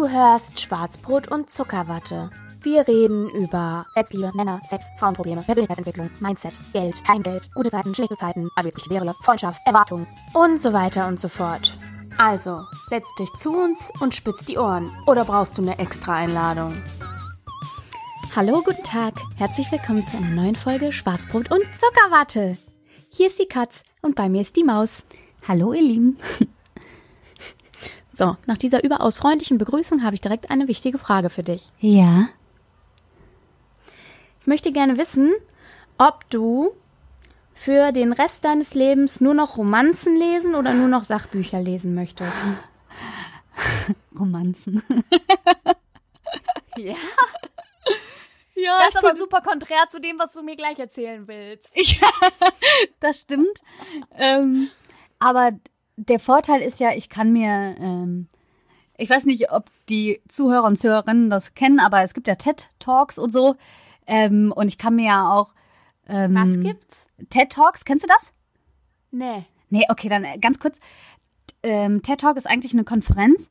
Du hörst Schwarzbrot und Zuckerwatte. Wir reden über Selbstliebe, Männer, Sex, Frauenprobleme, Persönlichkeitsentwicklung, Mindset, Geld, kein Geld, gute Zeiten, schlechte Zeiten, also wirklich wäre, Freundschaft, Erwartungen und so weiter und so fort. Also, setz dich zu uns und spitz die Ohren. Oder brauchst du eine extra Einladung? Hallo, guten Tag. Herzlich willkommen zu einer neuen Folge Schwarzbrot und Zuckerwatte. Hier ist die Katz und bei mir ist die Maus. Hallo, ihr Lieben. So, nach dieser überaus freundlichen Begrüßung habe ich direkt eine wichtige Frage für dich. Ja. Ich möchte gerne wissen, ob du für den Rest deines Lebens nur noch Romanzen lesen oder nur noch Sachbücher lesen möchtest. Romanzen. Ja. Ja, Das ist aber super konträr zu dem, was du mir gleich erzählen willst. Ja, das stimmt. Ähm, aber der Vorteil ist ja, ich kann mir, ähm, ich weiß nicht, ob die Zuhörer und Zuhörerinnen das kennen, aber es gibt ja TED-Talks und so. Ähm, und ich kann mir ja auch. Ähm, Was gibt's? TED-Talks, kennst du das? Nee. Nee, okay, dann äh, ganz kurz. Ähm, TED Talk ist eigentlich eine Konferenz,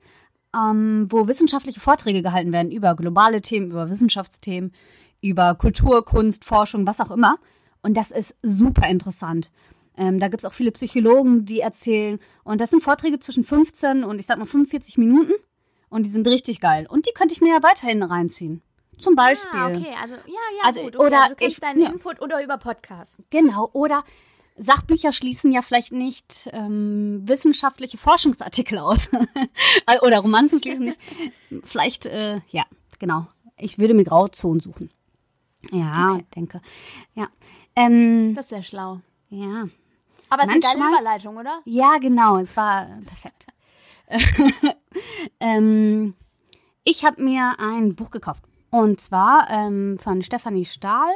ähm, wo wissenschaftliche Vorträge gehalten werden über globale Themen, über Wissenschaftsthemen, über Kultur, Kunst, Forschung, was auch immer. Und das ist super interessant. Ähm, da gibt es auch viele Psychologen, die erzählen. Und das sind Vorträge zwischen 15 und ich sag mal 45 Minuten. Und die sind richtig geil. Und die könnte ich mir ja weiterhin reinziehen. Zum Beispiel. Ah, okay, also ja, ja, Also, gut. Okay, oder du kannst ich- deinen ja. Input oder über Podcasten. Genau, oder Sachbücher schließen ja vielleicht nicht ähm, wissenschaftliche Forschungsartikel aus. oder Romanzen schließen nicht. Vielleicht, äh, ja, genau. Ich würde mir Grauzonen suchen. Ja, Okay. denke. Ja. Ähm, Das ist sehr schlau. ja. Aber es ist eine geile Manchmal- Überleitung, oder? Ja, genau, es war perfekt. ähm, ich habe mir ein Buch gekauft. Und zwar ähm, von Stefanie Stahl.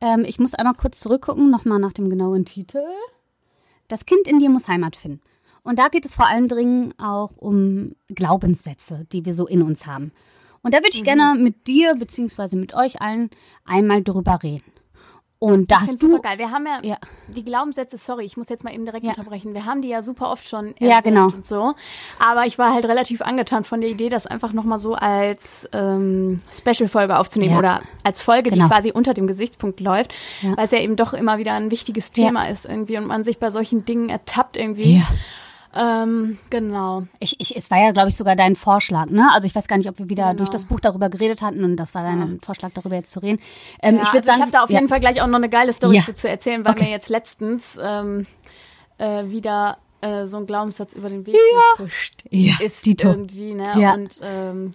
Ähm, ich muss einmal kurz zurückgucken, nochmal nach dem genauen Titel. Das Kind in dir muss Heimat finden. Und da geht es vor allem dringend auch um Glaubenssätze, die wir so in uns haben. Und da würde ich gerne mit dir beziehungsweise mit euch allen einmal drüber reden. Und da Ich hast find's du super geil. Wir haben ja, Ja. die Glaubenssätze, sorry, ich muss jetzt mal eben direkt Ja. unterbrechen. Wir haben die ja super oft schon Ja, genau. und so. Aber ich war halt relativ angetan von der Idee, das einfach nochmal so als ähm, Special-Folge aufzunehmen Ja. oder als Folge, Genau. die quasi unter dem Gesichtspunkt läuft, weil es ja eben doch immer wieder ein wichtiges. Thema ist irgendwie und man sich bei solchen Dingen ertappt irgendwie. Ja. Ähm, genau. Ich, ich, es war ja, glaube ich, sogar dein Vorschlag, ne? Also ich weiß gar nicht, ob wir wieder Genau. durch das Buch darüber geredet hatten und das war dein Vorschlag, darüber jetzt zu reden. Ähm, Ja, ich würde also sagen, ich habe da auf jeden ja. Fall gleich auch noch eine geile Story Ja. zu, erzählen, weil Okay. mir jetzt letztens ähm, äh, wieder äh, so ein Glaubenssatz über den Weg gehuscht Ja, ist Dito. irgendwie, ne? Ja. Und ähm,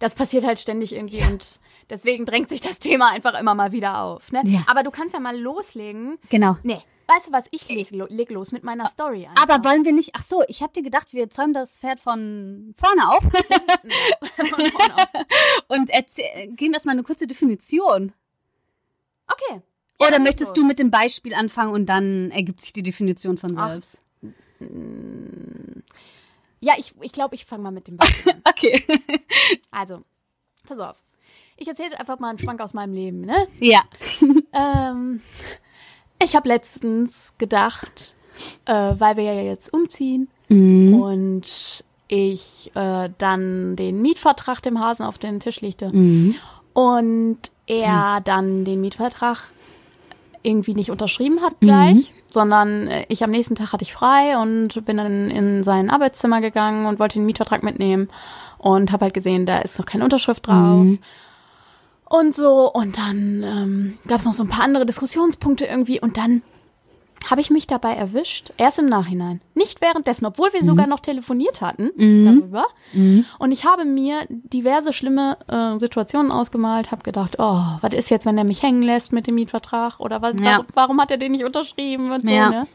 das passiert halt ständig irgendwie und deswegen drängt sich das Thema einfach immer mal wieder auf. Ne? Ja. Aber du kannst ja mal loslegen. Genau. Nee, weißt du was? Ich leg, leg los mit meiner Story. Einfach. Aber wollen wir nicht, ach so, ich hatte gedacht, wir zäumen das Pferd von vorne auf und geben erstmal eine kurze Definition. okay. Oder Ja, möchtest los. du mit dem Beispiel anfangen und dann ergibt sich die Definition von Ach. selbst? Ja, ich, ich glaube, ich fange mal mit dem Beispiel an. Okay. Also, pass auf. Ich erzähle jetzt einfach mal einen Schwank aus meinem Leben, ne? ja. Ähm, ich habe letztens gedacht, äh, weil wir ja jetzt umziehen Mhm. und ich äh, dann den Mietvertrag dem Hasen auf den Tisch legte Mhm. und er dann den Mietvertrag irgendwie nicht unterschrieben hat gleich, sondern äh, ich am nächsten Tag hatte ich frei und bin dann in sein Arbeitszimmer gegangen und wollte den Mietvertrag mitnehmen und habe halt gesehen, da ist noch keine Unterschrift drauf. Und so, und dann ähm, gab es noch so ein paar andere Diskussionspunkte irgendwie und dann habe ich mich dabei erwischt, erst im Nachhinein, nicht währenddessen, obwohl wir sogar noch telefoniert hatten darüber. Und ich habe mir diverse schlimme äh, Situationen ausgemalt, habe gedacht, oh, was ist jetzt, wenn er mich hängen lässt mit dem Mietvertrag oder was, Ja. warum, warum hat er den nicht unterschrieben und so, Ja. ne?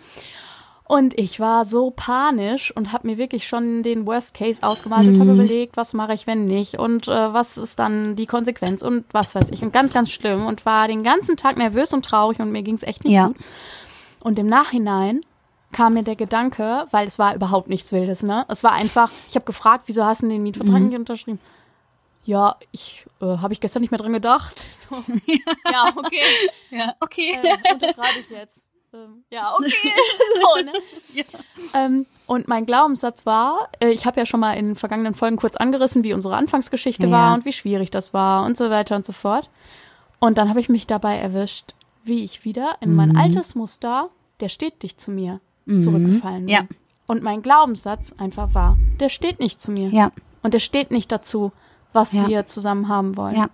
Und ich war so panisch und habe mir wirklich schon den Worst Case ausgemalt und habe überlegt, was mache ich, wenn nicht und äh, was ist dann die Konsequenz und was weiß ich. Und ganz, ganz schlimm und war den ganzen Tag nervös und traurig und mir ging es echt nicht Ja. gut. Und im Nachhinein kam mir der Gedanke, weil es war überhaupt nichts Wildes, ne? Es war einfach, ich habe gefragt, wieso hast du den Mietvertrag nicht unterschrieben? Ja, ich äh, habe ich gestern nicht mehr dran gedacht. So. ja, okay. Ja, okay. Äh, unterschreibe ich jetzt. Ähm, ja, okay. so, ne? ja. Ähm, und mein Glaubenssatz war, äh, ich habe ja schon mal in vergangenen Folgen kurz angerissen, wie unsere Anfangsgeschichte Ja. war und wie schwierig das war und so weiter und so fort. Und dann habe ich mich dabei erwischt, wie ich wieder in mein Mhm. altes Muster, der steht nicht zu mir, zurückgefallen bin. Ja. Und mein Glaubenssatz einfach war, der steht nicht zu mir. Ja, Und der steht nicht dazu, was Ja. wir zusammen haben wollen. ja.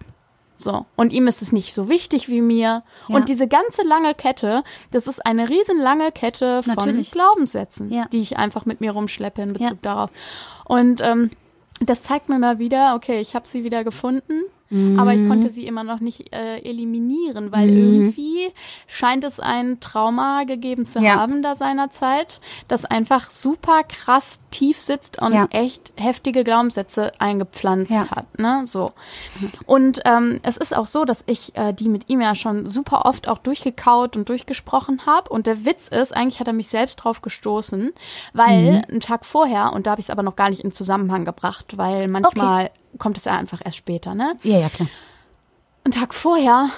So. Und ihm ist es nicht so wichtig wie mir. Ja. Und diese ganze lange Kette, das ist eine riesenlange Kette von Natürlich. Glaubenssätzen, Ja. die ich einfach mit mir rumschleppe in Bezug darauf. Und ähm, das zeigt mir mal wieder, okay, ich habe sie wieder gefunden, aber ich konnte sie immer noch nicht äh, eliminieren, weil Mhm. irgendwie scheint es ein Trauma gegeben zu Ja. haben da seinerzeit, das einfach super krass tief sitzt und Ja. echt heftige Glaubenssätze eingepflanzt Ja. hat, ne? So. Und ähm, es ist auch so, dass ich äh, die mit ihm ja schon super oft auch durchgekaut und durchgesprochen habe. Und der Witz ist, eigentlich hat er mich selbst drauf gestoßen, weil einen Tag vorher, und da habe ich es aber noch gar nicht in Zusammenhang gebracht, weil manchmal kommt es einfach erst später, ne? Ja, ja, klar. Einen Tag vorher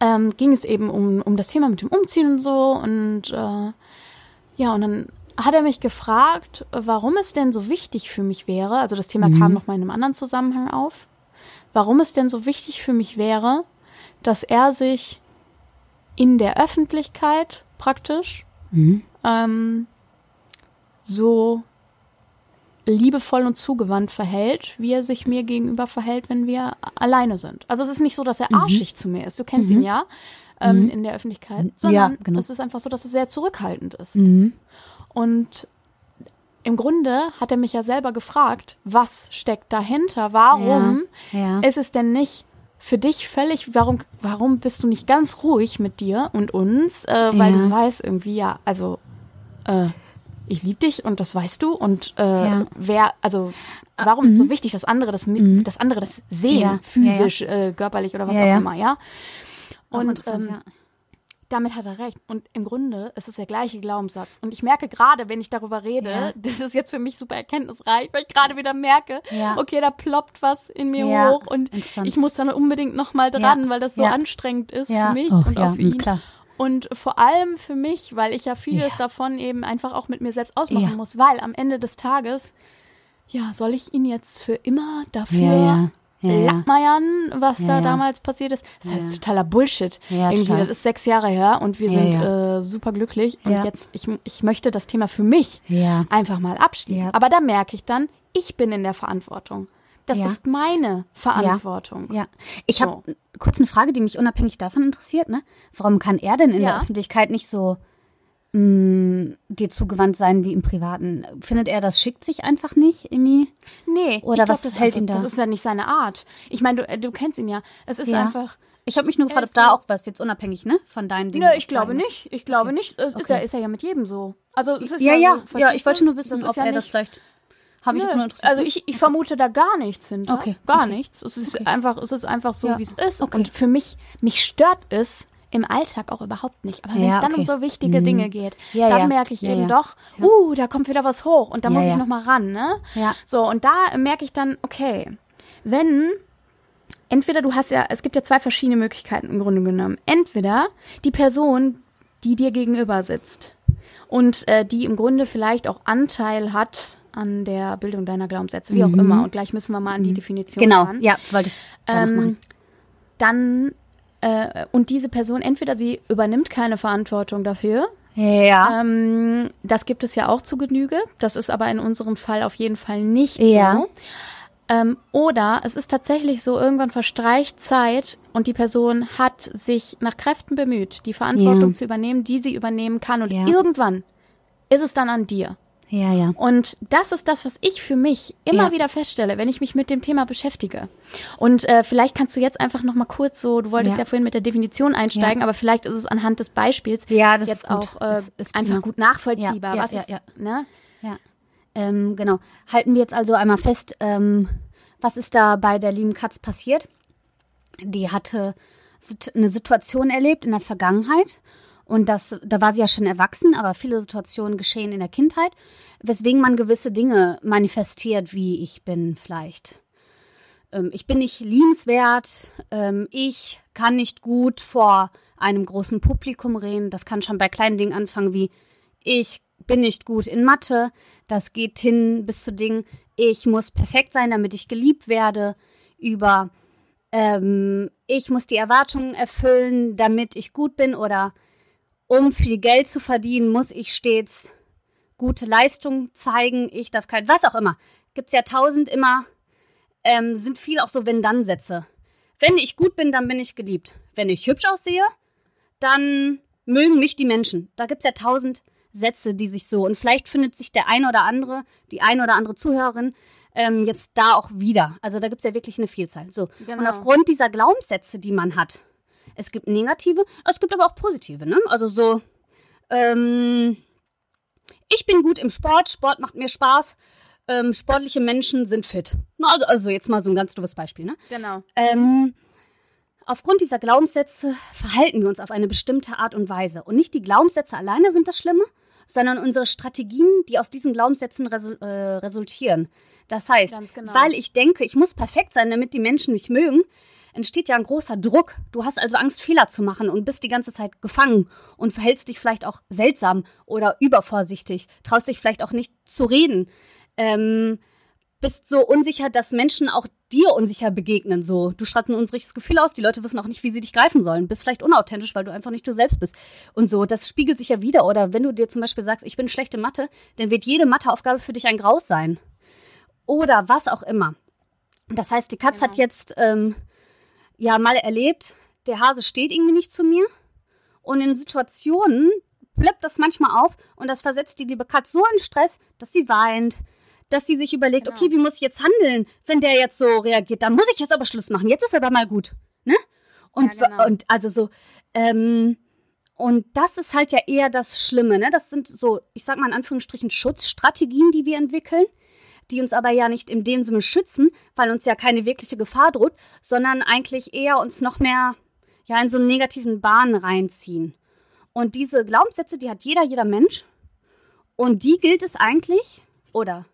ähm, ging es eben um, um das Thema mit dem Umziehen und so. Und äh, ja, und dann hat er mich gefragt, warum es denn so wichtig für mich wäre. Also das Thema kam noch mal in einem anderen Zusammenhang auf. Warum es denn so wichtig für mich wäre, dass er sich in der Öffentlichkeit praktisch ähm, so liebevoll und zugewandt verhält, wie er sich mir gegenüber verhält, wenn wir alleine sind. Also es ist nicht so, dass er arschig zu mir ist. Du kennst ihn ja ähm, in der Öffentlichkeit, sondern genau. es ist einfach so, dass er sehr zurückhaltend ist. Mhm. Und im Grunde hat er mich ja selber gefragt, was steckt dahinter? Warum Ja, ja. ist es denn nicht für dich völlig, warum, warum bist du nicht ganz ruhig mit dir und uns? Äh, weil Ja. du weißt irgendwie, ja, also äh, ich liebe dich und das weißt du und äh, Ja. Ah, wer, also warum ist so wichtig, dass andere das, mit, dass andere das sehen, Mhm. Ja, physisch, Äh, körperlich oder was Ja, auch ja. immer, ja? Und ähm, ja. damit hat er recht. Und im Grunde ist es der gleiche Glaubenssatz. Und ich merke gerade, wenn ich darüber rede, Ja. das ist jetzt für mich super erkenntnisreich, weil ich gerade wieder merke, Ja. okay, da ploppt was in mir Ja, hoch und ich muss dann unbedingt nochmal dran, Ja. weil das so Ja. anstrengend ist Ja. für mich Och, und ja, auch für ihn. klar. Und vor allem für mich, weil ich ja vieles Ja. davon eben einfach auch mit mir selbst ausmachen Ja. muss, weil am Ende des Tages, ja, soll ich ihn jetzt für immer dafür Ja, lackmeiern, was da damals passiert ist? Das heißt totaler Bullshit. Irgendwie, total. das ist sechs Jahre her und wir sind. Äh, super glücklich. Und jetzt, ich, ich möchte das Thema für mich einfach mal abschließen. Aber da merke ich dann, ich bin in der Verantwortung. Das Ja. ist meine Verantwortung. Ja, ich So. habe kurz eine Frage, die mich unabhängig davon interessiert. Ne? Warum kann er denn in Ja. der Öffentlichkeit nicht so mh, dir zugewandt sein wie im Privaten? Findet er, das schickt sich einfach nicht irgendwie? Nee, Oder ich glaub, was das hält einfach, ihn da? Das ist ja nicht seine Art. Ich meine, du, äh, du kennst ihn ja. Es ist Ja. einfach. Ich habe mich nur gefragt, ob ist da auch was jetzt unabhängig, ne, von deinen Dingen. Nö, ich glaube nicht. Ich glaube Okay. nicht. Äh, Okay. Da ist er ja mit jedem so. Also es ist Ja, ja, ja, so, ja. Ich wollte nur wissen, Das ist ob ja er das nicht- vielleicht. Habe ich jetzt nur interessiert. Also ich, ich vermute da gar nichts hinter. Okay, Gar okay. nichts. Es ist einfach, es ist einfach so, Ja, wie es ist. okay. Und für mich, mich stört es im Alltag auch überhaupt nicht. Aber wenn es Ja, dann um okay. so wichtige Dinge geht, Ja, dann ja. merke ich Ja, eben ja. doch, uh, da kommt wieder was hoch und da Ja, muss ja. ich noch mal ran, ne? Ja. So, und da merke ich dann, okay, wenn entweder du hast ja, es gibt ja zwei verschiedene Möglichkeiten im Grunde genommen. Entweder die Person, die dir gegenüber sitzt und äh, die im Grunde vielleicht auch Anteil hat an der Bildung deiner Glaubenssätze, wie auch immer. Und gleich müssen wir mal an die Definition genau, ran. ja, wollte ich Ähm, dann äh, und diese Person entweder sie übernimmt keine Verantwortung dafür. Ja. Ähm, das gibt es ja auch zu Genüge. Das ist aber in unserem Fall auf jeden Fall nicht Ja. so. Ähm, oder es ist tatsächlich so, irgendwann verstreicht Zeit und die Person hat sich nach Kräften bemüht, die Verantwortung Ja. zu übernehmen, die sie übernehmen kann. Und Ja. irgendwann ist es dann an dir. Ja, ja. Und das ist das, was ich für mich immer Ja. wieder feststelle, wenn ich mich mit dem Thema beschäftige. Und äh, vielleicht kannst du jetzt einfach noch mal kurz so, du wolltest ja, Ja. vorhin mit der Definition einsteigen, aber vielleicht ist es anhand des Beispiels Ja, das jetzt ist gut. auch äh, Ist- ist einfach prima. gut nachvollziehbar. Ja, ja, was ja, ist, ja. ne? Ja, ähm, genau. Halten wir jetzt also einmal fest, ähm, was ist da bei der lieben Katz passiert? Die hatte eine Situation erlebt in der Vergangenheit und das, da war sie ja schon erwachsen, aber viele Situationen geschehen in der Kindheit, weswegen man gewisse Dinge manifestiert, wie ich bin vielleicht. Ähm, ich bin nicht liebenswert, ähm, ich kann nicht gut vor einem großen Publikum reden. Das kann schon bei kleinen Dingen anfangen wie ich bin nicht gut in Mathe. Das geht hin bis zu Dingen, ich muss perfekt sein, damit ich geliebt werde. Über ähm, ich muss die Erwartungen erfüllen, damit ich gut bin. Oder um viel Geld zu verdienen, muss ich stets gute Leistung zeigen. Ich darf kein, was auch immer. Gibt es ja tausend immer, ähm, sind viel auch so Wenn-Dann-Sätze. Wenn ich gut bin, dann bin ich geliebt. Wenn ich hübsch aussehe, dann mögen mich die Menschen. Da gibt es ja tausend Sätze, die sich so. Und vielleicht findet sich der eine oder andere, die eine oder andere Zuhörerin ähm, jetzt da auch wieder. Also da gibt es ja wirklich eine Vielzahl. So. Genau. Und aufgrund dieser Glaubenssätze, die man hat, es gibt negative, es gibt aber auch positive, ne? Also so, ähm, ich bin gut im Sport, Sport macht mir Spaß, ähm, sportliche Menschen sind fit. Also, also jetzt mal so ein ganz doofes Beispiel, ne? Genau. Ähm, aufgrund dieser Glaubenssätze verhalten wir uns auf eine bestimmte Art und Weise. Und nicht die Glaubenssätze alleine sind das Schlimme, sondern unsere Strategien, die aus diesen Glaubenssätzen resu äh, resultieren. Das heißt, genau. weil ich denke, ich muss perfekt sein, damit die Menschen mich mögen, entsteht ja ein großer Druck. Du hast also Angst, Fehler zu machen und bist die ganze Zeit gefangen und verhältst dich vielleicht auch seltsam oder übervorsichtig, traust dich vielleicht auch nicht zu reden. Ähm, bist so unsicher, dass Menschen auch dir unsicher begegnen. So, du strahlst ein unsicheres Gefühl aus, die Leute wissen auch nicht, wie sie dich greifen sollen. Bist vielleicht unauthentisch, weil du einfach nicht du selbst bist. Und so, das spiegelt sich ja wieder. Oder wenn du dir zum Beispiel sagst, ich bin schlechte Mathe, dann wird jede Matheaufgabe für dich ein Graus sein. Oder was auch immer. Das heißt, die Katz Genau. hat jetzt ähm, ja mal erlebt, der Hase steht irgendwie nicht zu mir. Und in Situationen plöppt das manchmal auf und das versetzt die liebe Katz so in Stress, dass sie weint, dass sie sich überlegt, Genau. okay, wie muss ich jetzt handeln, wenn der jetzt so reagiert? Dann muss ich jetzt aber Schluss machen. Jetzt ist aber mal gut, ne? Und, Ja, genau. und also so, ähm, und das ist halt ja eher das Schlimme, ne? Das sind so, ich sag mal in Anführungsstrichen Schutzstrategien, die wir entwickeln, die uns aber ja nicht in dem Sinne schützen, weil uns ja keine wirkliche Gefahr droht, sondern eigentlich eher uns noch mehr ja in so einen negativen Bahn reinziehen. Und diese Glaubenssätze, die hat jeder, jeder Mensch. Und die gilt es eigentlich, oder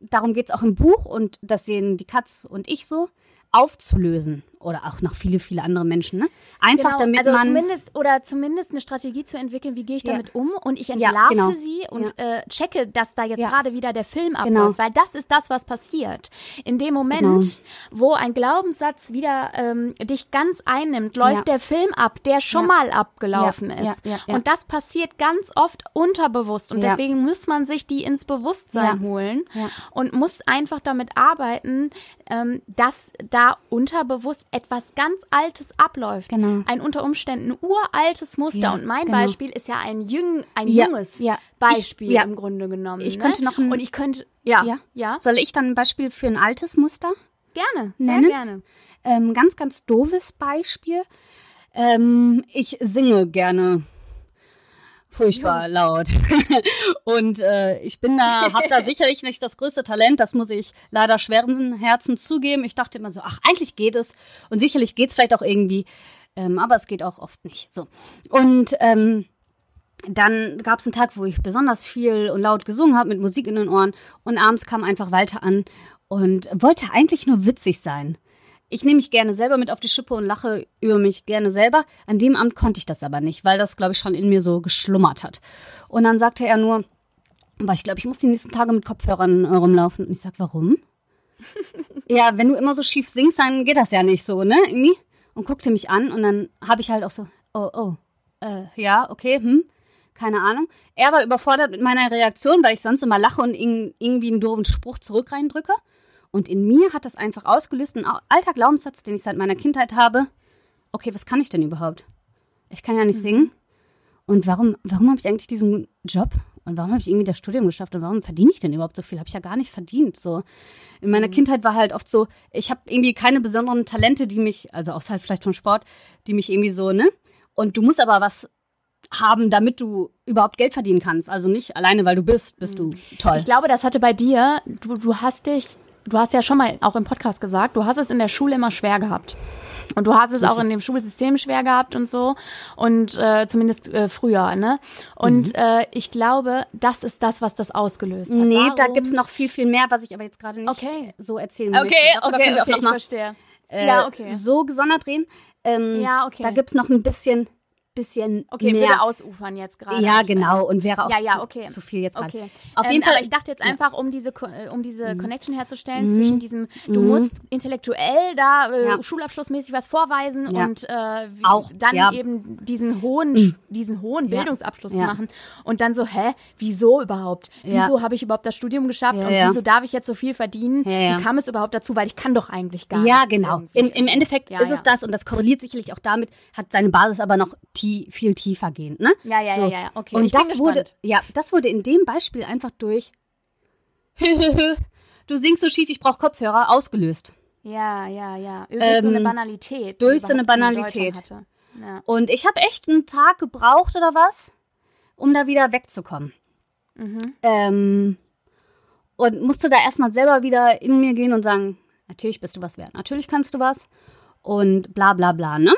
darum geht es auch im Buch, und das sehen die Katz und ich so, aufzulösen. Oder auch noch viele, viele andere Menschen, ne? Einfach Genau, damit also man. zumindest oder zumindest eine Strategie zu entwickeln, wie gehe ich Ja. damit um und ich Ja, entlarve genau. sie und äh, checke, dass da jetzt Ja. gerade wieder der Film abläuft, Genau. weil das ist das, was passiert. In dem Moment, Genau. wo ein Glaubenssatz wieder ähm, dich ganz einnimmt, läuft Ja. der Film ab, der schon Ja. mal abgelaufen Ja, ist. ja, ja, ja. Und das passiert ganz oft unterbewusst und Ja. deswegen muss man sich die ins Bewusstsein Ja. holen Ja. und muss einfach damit arbeiten, ähm, dass da unterbewusst etwas ganz Altes abläuft. Genau. Ein unter Umständen uraltes Muster. Ja, und mein genau. Beispiel ist ja ein, jüng, ein Ja, junges ja. Beispiel Ich- im Grunde genommen. Ich ne? könnte noch ein- Und ich könnte, ja, ja. ja, Soll ich dann ein Beispiel für ein altes Muster? gerne, sehr Nennen? gerne. Ähm, ganz, ganz doofes Beispiel. Ähm, ich singe gerne furchtbar laut. Und äh, ich bin da, habe da sicherlich nicht das größte Talent, das muss ich leider schweren Herzens zugeben. Ich dachte immer so, ach, eigentlich geht es. Und sicherlich geht es vielleicht auch irgendwie, ähm, aber es geht auch oft nicht. So. Und ähm, dann gab es einen Tag, wo ich besonders viel und laut gesungen habe, mit Musik in den Ohren. Und abends kam einfach Walter an und wollte eigentlich nur witzig sein. Ich nehme mich gerne selber mit auf die Schippe und lache über mich gerne selber. An dem Abend konnte ich das aber nicht, weil das, glaube ich, schon in mir so geschlummert hat. Und dann sagte er nur, aber ich glaube, ich muss die nächsten Tage mit Kopfhörern äh, rumlaufen. Und ich sag, warum? ja, wenn du immer so schief singst, dann geht das ja nicht so, ne? Irgendwie. Und guckte mich an und dann habe ich halt auch so, oh, oh, äh, ja, okay, hm, keine Ahnung. Er war überfordert mit meiner Reaktion, weil ich sonst immer lache und in, irgendwie einen doofen Spruch zurück reindrücke. Und in mir hat das einfach ausgelöst, ein alter Glaubenssatz, den ich seit meiner Kindheit habe. Okay, was kann ich denn überhaupt? Ich kann ja nicht singen. Und warum, warum habe ich eigentlich diesen Job? Und warum habe ich irgendwie das Studium geschafft? Und warum verdiene ich denn überhaupt so viel? Habe ich ja gar nicht verdient. So. In meiner Kindheit war halt oft so, ich habe irgendwie keine besonderen Talente, die mich, also außerhalb vielleicht vom Sport, die mich irgendwie so, ne? Und du musst aber was haben, damit du überhaupt Geld verdienen kannst. Also nicht alleine, weil du bist, bist du toll. Ich glaube, das hatte bei dir, du, du hast dich, du hast ja schon mal auch im Podcast gesagt, du hast es in der Schule immer schwer gehabt. Und du hast es auch in dem Schulsystem schwer gehabt und so. Und äh, zumindest äh, früher, ne? Und Mhm. äh, ich glaube, das ist das, was das ausgelöst hat. Nee, da Warum- gibt's noch viel, viel mehr, was ich aber jetzt gerade nicht Okay. so erzählen Okay, möchte. Okay, auch okay, noch ich verstehe. äh, ja, okay. so gesondert reden. Ähm, Ja, okay. Da gibt's noch ein bisschen bisschen Okay, mehr. würde ausufern jetzt gerade. ja, genau. Und wäre auch Ja, ja, zu, okay. zu viel jetzt gerade. Okay. Auf ähm, jeden Fall. Aber ich dachte jetzt einfach, um diese, äh, um diese Connection herzustellen Mhm. zwischen diesem, du Mhm. musst intellektuell da äh, Ja. schulabschlussmäßig was vorweisen Ja. und äh, wie, Auch, dann ja. eben diesen hohen, Mhm. diesen hohen Ja. Bildungsabschluss zu Ja. machen und dann so, hä, wieso überhaupt? Ja. Wieso habe ich überhaupt das Studium geschafft Ja, und ja. wieso darf ich jetzt so viel verdienen? Ja, ja. Wie kam es überhaupt dazu? Weil ich kann doch eigentlich gar ja, nichts genau. Im, Im. Endeffekt Ja, ist ja. es das und das korreliert sicherlich auch damit, hat seine Basis aber noch tie viel tiefer gehend, ne? Ja, ja, So. ja, ja, okay. Und ich das wurde, ja, das wurde in dem Beispiel einfach durch du singst so schief, ich brauche Kopfhörer, ausgelöst. Ja, ja, ja. Durch so eine Ähm, Banalität. durch so eine Banalität. Ja. Und ich habe echt einen Tag gebraucht oder was, um da wieder wegzukommen. Mhm. Ähm, und musste da erstmal selber wieder in mir gehen und sagen, natürlich bist du was wert, natürlich kannst du was und bla bla bla, ne?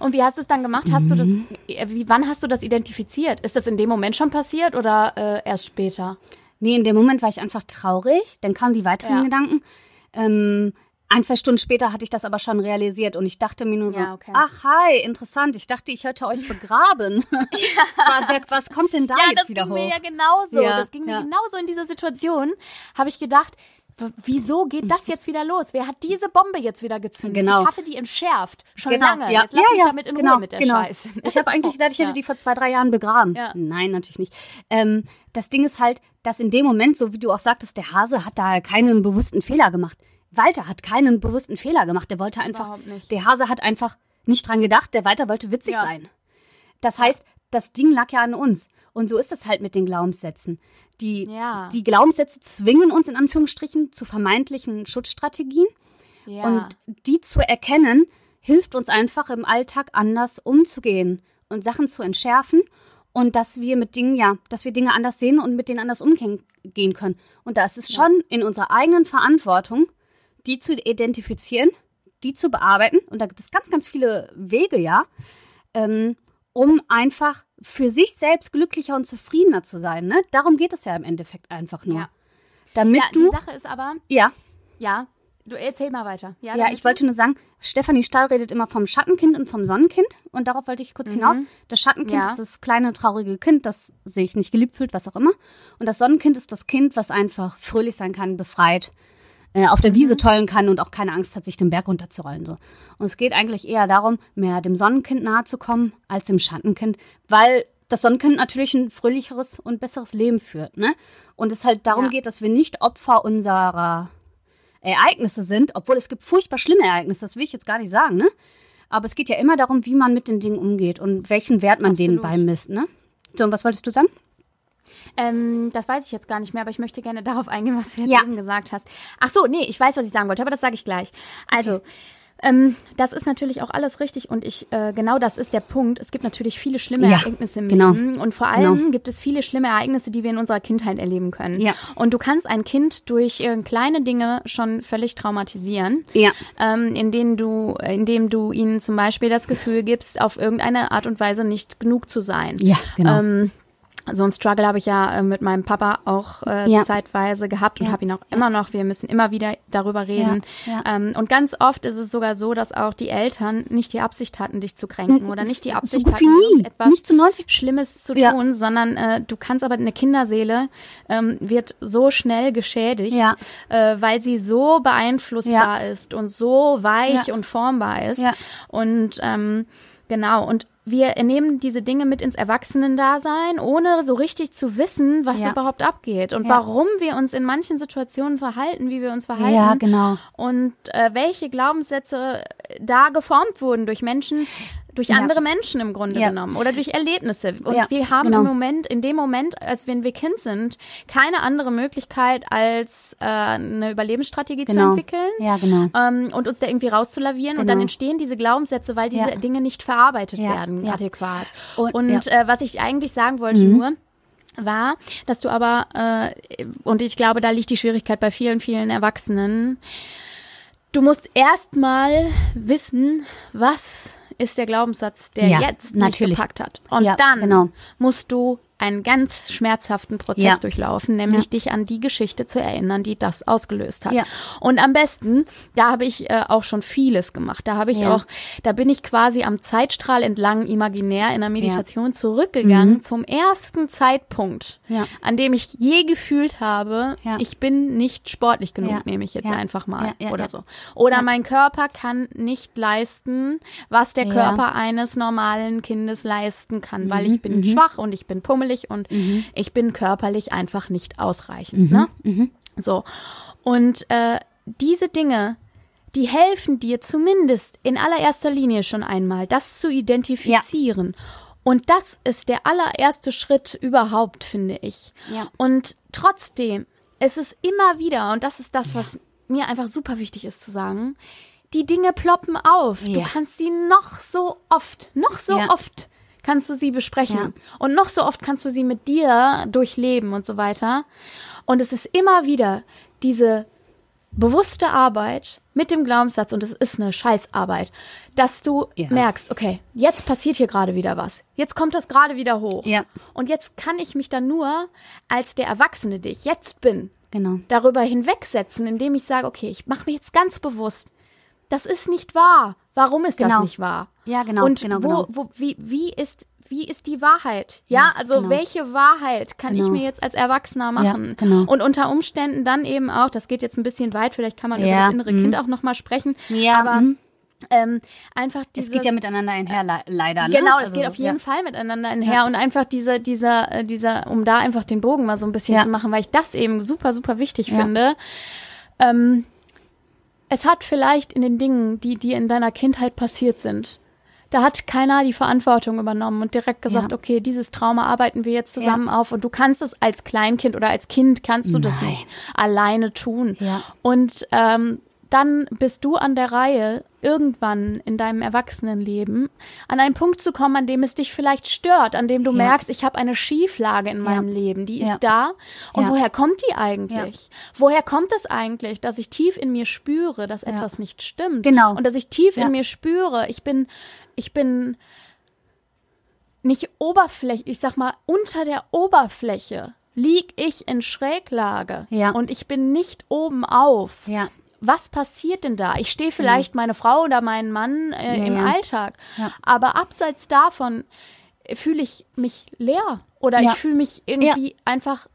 Und wie hast du es dann gemacht? Hast du das, Mhm. äh, wie, wann hast du das identifiziert? Ist das in dem Moment schon passiert oder äh, erst später? Nee, in dem Moment war ich einfach traurig, dann kamen die weiteren Ja. Gedanken. Ähm, ein, zwei Stunden später hatte ich das aber schon realisiert und ich dachte mir nur so, Ja, okay. ach hi, interessant, ich dachte, ich hätte euch begraben. was, wer- was kommt denn da ja, jetzt das wieder ging hoch? mir ja genauso. Ja, das ging mir ja. genauso in dieser Situation. Habe ich gedacht, wieso geht das jetzt wieder los? Wer hat diese Bombe jetzt wieder gezündet? Genau. Ich hatte die entschärft. Schon Genau, lange. ja. Jetzt lass ja, mich ja, damit in genau, Ruhe mit der genau. Scheiße. Ich habe eigentlich gedacht, ich hätte die vor zwei, drei Jahren begraben. Nein, natürlich nicht. Ähm, das Ding ist halt, dass in dem Moment, so wie du auch sagtest, der Hase hat da keinen bewussten Fehler gemacht. Walter hat keinen bewussten Fehler gemacht. Der wollte einfach, der Hase hat einfach nicht dran gedacht. Der Walter wollte witzig sein. Das heißt, das Ding lag ja an uns. Und so ist es halt mit den Glaubenssätzen. Die, Ja. die Glaubenssätze zwingen uns in Anführungsstrichen zu vermeintlichen Schutzstrategien. Ja. Und die zu erkennen, hilft uns einfach im Alltag anders umzugehen und Sachen zu entschärfen und dass wir mit Dingen, ja, dass wir Dinge anders sehen und mit denen anders umgehen gehen können. Und da ist es schon in unserer eigenen Verantwortung, die zu identifizieren, die zu bearbeiten. Und da gibt es ganz, ganz viele Wege, ja, ähm, um einfach für sich selbst glücklicher und zufriedener zu sein. Ne? Darum geht es ja im Endeffekt einfach nur. Ja. Damit ja, die du, Sache ist aber, ja, ja, du erzähl mal weiter. Ja, Ja, ich du- wollte nur sagen, Stefanie Stahl redet immer vom Schattenkind und vom Sonnenkind. Und darauf wollte ich kurz hinaus. Das Schattenkind Ja. ist das kleine, traurige Kind, das sich nicht geliebt fühlt, was auch immer. Und das Sonnenkind ist das Kind, was einfach fröhlich sein kann, befreit, äh, auf der Wiese tollen kann und auch keine Angst hat, sich den Berg runterzurollen. So. Und es geht eigentlich eher darum, mehr dem Sonnenkind nahe zu kommen, als dem Schattenkind, weil das Sonnenkind natürlich ein fröhlicheres und besseres Leben führt. Ne? Und es halt darum Ja. geht, dass wir nicht Opfer unserer Ereignisse sind, obwohl es gibt furchtbar schlimme Ereignisse, das will ich jetzt gar nicht sagen, ne? Aber es geht ja immer darum, wie man mit den Dingen umgeht und welchen Wert man denen Absolut. beimisst, ne? So, und was wolltest du sagen? Ähm, das weiß ich jetzt gar nicht mehr, aber ich möchte gerne darauf eingehen, was du jetzt Ja. eben gesagt hast. Ach so, nee, ich weiß, was ich sagen wollte, aber das sage ich gleich. Also, ähm, das ist natürlich auch alles richtig und ich, äh, genau das ist der Punkt. Es gibt natürlich viele schlimme Ja, Ereignisse im genau. Leben und vor allem Genau. gibt es viele schlimme Ereignisse, die wir in unserer Kindheit erleben können. Ja. Und du kannst ein Kind durch äh, kleine Dinge schon völlig traumatisieren Ja. ähm, in denen du, indem du ihnen zum Beispiel das Gefühl gibst, auf irgendeine Art und Weise nicht genug zu sein. Ja, genau. Ähm, so ein Struggle habe ich ja äh, mit meinem Papa auch äh, Ja. zeitweise gehabt und Ja. habe ihn auch immer noch. Wir müssen immer wieder darüber reden. Ja. Ähm, und ganz oft ist es sogar so, dass auch die Eltern nicht die Absicht hatten, dich zu kränken oder nicht die so Absicht wie hatten, etwas Nicht zu 90 Schlimmes zu tun, sondern äh, du kannst aber eine Kinderseele ähm, wird so schnell geschädigt, äh, weil sie so beeinflussbar ist und so weich und formbar ist. Und ähm, genau, und wir nehmen diese Dinge mit ins Erwachsenendasein, ohne so richtig zu wissen, was Ja. überhaupt abgeht und Ja. warum wir uns in manchen Situationen verhalten, wie wir uns verhalten. Ja, genau. Und äh, welche Glaubenssätze da geformt wurden durch Menschen, durch Ja. andere Menschen im Grunde Ja. genommen oder durch Erlebnisse. Und Ja, wir haben genau. im Moment, in dem Moment, als wenn wir Kind sind, keine andere Möglichkeit, als äh, eine Überlebensstrategie zu Genau. entwickeln Ja, genau. ähm, und uns da irgendwie rauszulavieren. Und dann Genau. entstehen diese Glaubenssätze, weil diese. Dinge nicht verarbeitet werden adäquat. Und- Und. Mhm. äh, was ich eigentlich sagen wollte nur, war, dass du aber, äh, und ich glaube, da liegt die Schwierigkeit bei vielen, vielen Erwachsenen, du musst erstmal wissen, was ist der Glaubenssatz, der Ja, jetzt natürlich. nicht gepackt hat. Und Ja, dann genau. musst du einen ganz schmerzhaften Prozess Ja. durchlaufen, nämlich Ja. dich an die Geschichte zu erinnern, die das ausgelöst hat. Ja. Und am besten, da habe ich äh, auch schon vieles gemacht. Da habe ich auch, da bin ich quasi am Zeitstrahl entlang imaginär in der Meditation zurückgegangen Mhm. zum ersten Zeitpunkt, an dem ich je gefühlt habe, ich bin nicht sportlich genug, nehme ich jetzt einfach mal oder so. Oder mein Körper kann nicht leisten, was der. Körper eines normalen Kindes leisten kann, weil Mhm, ich bin schwach und ich bin pummelig und ich bin körperlich einfach nicht ausreichend. Ne? Mhm. So. Und äh, diese Dinge, die helfen dir zumindest in allererster Linie schon einmal, das zu identifizieren. Und das ist der allererste Schritt überhaupt, finde ich. Ja. Und trotzdem, es ist immer wieder, und das ist das, was mir einfach super wichtig ist zu sagen, die Dinge ploppen auf. Du Ja. kannst sie noch so oft, noch so Ja. oft kannst du sie besprechen. Ja. Und noch so oft kannst du sie mit dir durchleben und so weiter. Und es ist immer wieder diese bewusste Arbeit mit dem Glaubenssatz, und es ist eine Scheißarbeit, dass du Ja. merkst, okay, jetzt passiert hier gerade wieder was. Jetzt kommt das gerade wieder hoch. Ja. Und jetzt kann ich mich dann nur als der Erwachsene, der ich jetzt bin, Genau. darüber hinwegsetzen, indem ich sage, okay, ich mache mir jetzt ganz bewusst, das ist nicht wahr. Warum ist das Genau. nicht wahr? Ja, genau, Und genau, wo, genau. wo, wie, wie ist wie ist die Wahrheit? Ja, Ja, also genau. welche Wahrheit kann Genau. ich mir jetzt als Erwachsener machen? genau. Und unter Umständen dann eben auch, das geht jetzt ein bisschen weit, vielleicht kann man über Ja, das innere mhm. Kind auch nochmal sprechen, Ja, aber mhm. ähm, einfach dieses... Es geht ja miteinander einher, le leider. Ne? Genau, es Also geht so, auf jeden ja. Fall miteinander einher und einfach dieser, dieser, äh, dieser, um da einfach den Bogen mal so ein bisschen Ja. zu machen, weil ich das eben super, super wichtig Ja. finde. Ähm, es hat vielleicht in den Dingen, die dir in deiner Kindheit passiert sind, da hat keiner die Verantwortung übernommen und direkt gesagt, Ja. okay, dieses Trauma arbeiten wir jetzt zusammen auf und du kannst es als Kleinkind oder als Kind kannst du das Nein. nicht alleine tun. Ja. Und ähm, dann bist du an der Reihe, irgendwann in deinem Erwachsenenleben an einen Punkt zu kommen, an dem es dich vielleicht stört, an dem du Ja. merkst, ich habe eine Schieflage in meinem Leben, die ist Ja. da. Und Ja. woher kommt die eigentlich? Woher kommt es eigentlich, dass ich tief in mir spüre, dass etwas nicht stimmt? Genau. Und dass ich tief Ja. in mir spüre, ich bin, ich bin nicht oberflächlich, ich sag mal, unter der Oberfläche lieg ich in Schräglage Ja. und ich bin nicht oben auf. Ja. Was passiert denn da? Ich stehe vielleicht meine Frau oder meinen Mann äh, Ja, im ja. Alltag, aber abseits davon äh, fühle ich mich leer oder ich fühle mich irgendwie einfach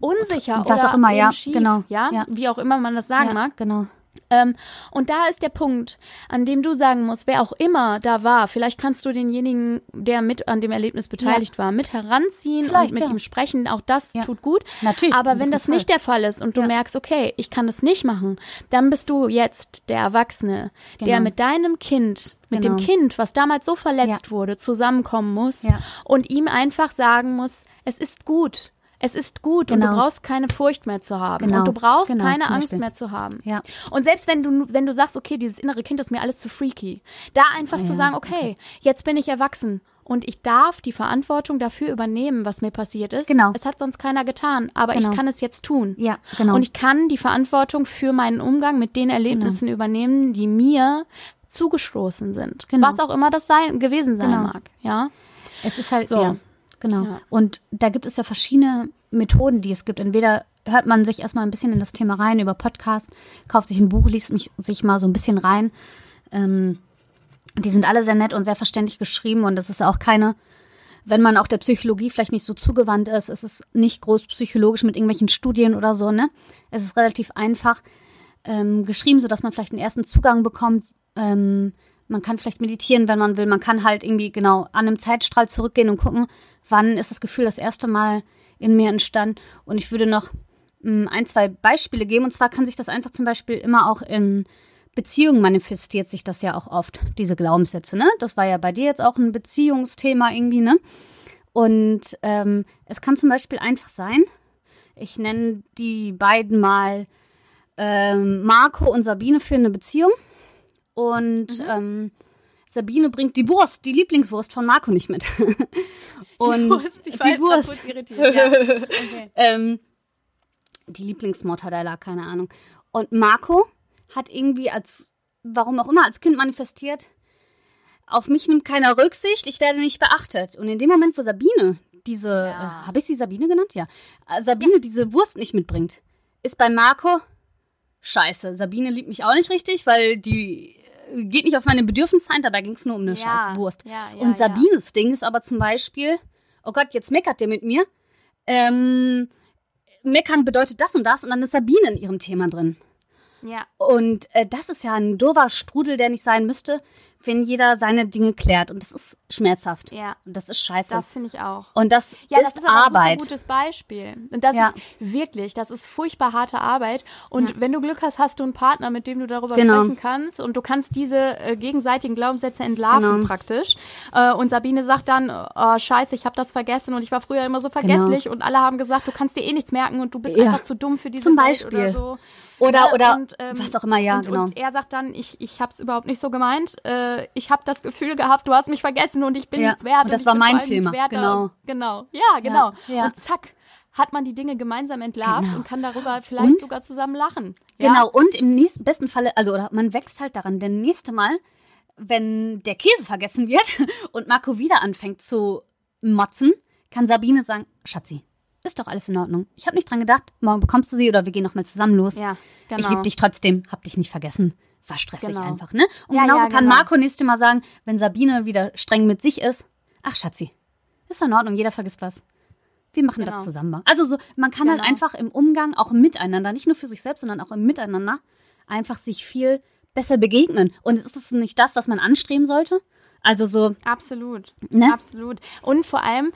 unsicher Was oder auch immer, ja, schief, genau, ja? wie auch immer man das sagen mag. Genau. Ähm, und da ist der Punkt, an dem du sagen musst, wer auch immer da war, vielleicht kannst du denjenigen, der mit an dem Erlebnis beteiligt war, mit heranziehen Vielleicht, und mit ja. ihm sprechen. Auch das Ja. tut gut. Natürlich, Aber wenn das nicht der Fall ist und du Ja. merkst, okay, ich kann das nicht machen, dann bist du jetzt der Erwachsene, der Genau. mit deinem Kind, mit Genau. dem Kind, was damals so verletzt Ja. wurde, zusammenkommen muss Ja. und ihm einfach sagen muss, es ist gut. Es ist gut und Genau. du brauchst keine Furcht mehr zu haben. Genau. Und du brauchst Genau, keine Angst Beispiel. mehr zu haben. Ja. Und selbst wenn du, wenn du sagst, okay, dieses innere Kind ist mir alles zu freaky, da einfach zu Ja, sagen, okay, jetzt bin ich erwachsen und ich darf die Verantwortung dafür übernehmen, was mir passiert ist. Genau. Es hat sonst keiner getan, aber Genau. ich kann es jetzt tun. Ja, genau. Und ich kann die Verantwortung für meinen Umgang mit den Erlebnissen übernehmen, die mir zugestoßen sind. Genau. Was auch immer das sein, gewesen sein Genau. mag. Ja. Es ist halt, So. ja, genau. Ja. Und da gibt es ja verschiedene Methoden, die es gibt. Entweder hört man sich erstmal ein bisschen in das Thema rein über Podcast, kauft sich ein Buch, liest mich, sich mal so ein bisschen rein. Ähm, die sind alle sehr nett und sehr verständlich geschrieben und es ist auch keine, wenn man auch der Psychologie vielleicht nicht so zugewandt ist, es ist nicht groß psychologisch mit irgendwelchen Studien oder so, ne? Es ist relativ einfach ähm, geschrieben, sodass man vielleicht einen ersten Zugang bekommt. Ähm, man kann vielleicht meditieren, wenn man will. Man kann halt irgendwie genau an einem Zeitstrahl zurückgehen und gucken, wann ist das Gefühl das erste Mal in mir entstanden. Und ich würde noch ähm, ein, zwei Beispiele geben. Und zwar kann sich das einfach zum Beispiel immer auch in Beziehungen manifestiert sich das ja auch oft, diese Glaubenssätze, ne? Das war ja bei dir jetzt auch ein Beziehungsthema irgendwie, ne? Und ähm, es kann zum Beispiel einfach sein, ich nenne die beiden mal ähm, Marco und Sabine für eine Beziehung. Und ähm, Sabine bringt die Wurst, die Lieblingswurst von Marco nicht mit. und Wurst, ich die grad Wurst. irritiert. Ja. Okay. Ähm, die Lieblingsmortadella, keine Ahnung. Und Marco hat irgendwie als, warum auch immer, als Kind manifestiert, auf mich nimmt keiner Rücksicht, ich werde nicht beachtet. Und in dem Moment, wo Sabine diese, Ja. äh, habe ich sie Sabine genannt? Ja. Äh, Sabine diese Wurst nicht mitbringt, ist bei Marco scheiße. Sabine liebt mich auch nicht richtig, weil die geht nicht auf meine Bedürfnisse ein, dabei ging es nur um eine Ja, scheiß Wurst. ja, ja, Und Sabines Ding ist aber zum Beispiel, oh Gott, jetzt meckert der mit mir. Ähm, meckern bedeutet das und das und dann ist Sabine in ihrem Thema drin. Ja, Und äh, das ist ja ein dover Strudel, der nicht sein müsste, wenn jeder seine Dinge klärt. Und das ist schmerzhaft. ja, Und das ist scheiße. das finde ich auch. und das Ja, ist, das ist aber ein Arbeit. super gutes Beispiel. Und das Ja. ist wirklich, das ist furchtbar harte Arbeit. Und wenn du Glück hast, hast du einen Partner, mit dem du darüber Genau. sprechen kannst. Und du kannst diese äh, gegenseitigen Glaubenssätze entlarven Genau. praktisch. Äh, und Sabine sagt dann, oh, scheiße, ich habe das vergessen und ich war früher immer so vergesslich. Und alle haben gesagt, du kannst dir eh nichts merken und du bist Genau. Ja. einfach zu dumm für diese Zum Welt Beispiel. oder so. Oder- Ja, oder und, ähm, was auch immer, ja, und, genau. Und er sagt dann, ich, ich habe es überhaupt nicht so gemeint. Äh, ich habe das Gefühl gehabt, du hast mich vergessen und ich bin Ja, nichts wert. und das ich war mein Thema, genau. Genau, ja, genau. ja. Und zack, hat man die Dinge gemeinsam entlarvt Genau. und kann darüber vielleicht Und? sogar zusammen lachen. Ja? Genau, und im nächsten besten Falle, also oder man wächst halt daran, denn nächste Mal, wenn der Käse vergessen wird und Marco wieder anfängt zu motzen, kann Sabine sagen, Schatzi, ist doch alles in Ordnung. Ich habe nicht dran gedacht, morgen bekommst du sie oder wir gehen nochmal zusammen los. Ja, genau. Ich liebe dich trotzdem, hab dich nicht vergessen. War stressig Genau. einfach, ne? Und Ja, genauso ja, kann genau. Marco nächste Mal sagen, wenn Sabine wieder streng mit sich ist, ach Schatzi, ist in Ordnung, jeder vergisst was. Wir machen Genau. das zusammen. Also so, man kann halt Genau. einfach im Umgang, auch im Miteinander, nicht nur für sich selbst, sondern auch im Miteinander, einfach sich viel besser begegnen. Und ist es nicht das, was man anstreben sollte? Also so, Absolut. Ne? Absolut. Und vor allem,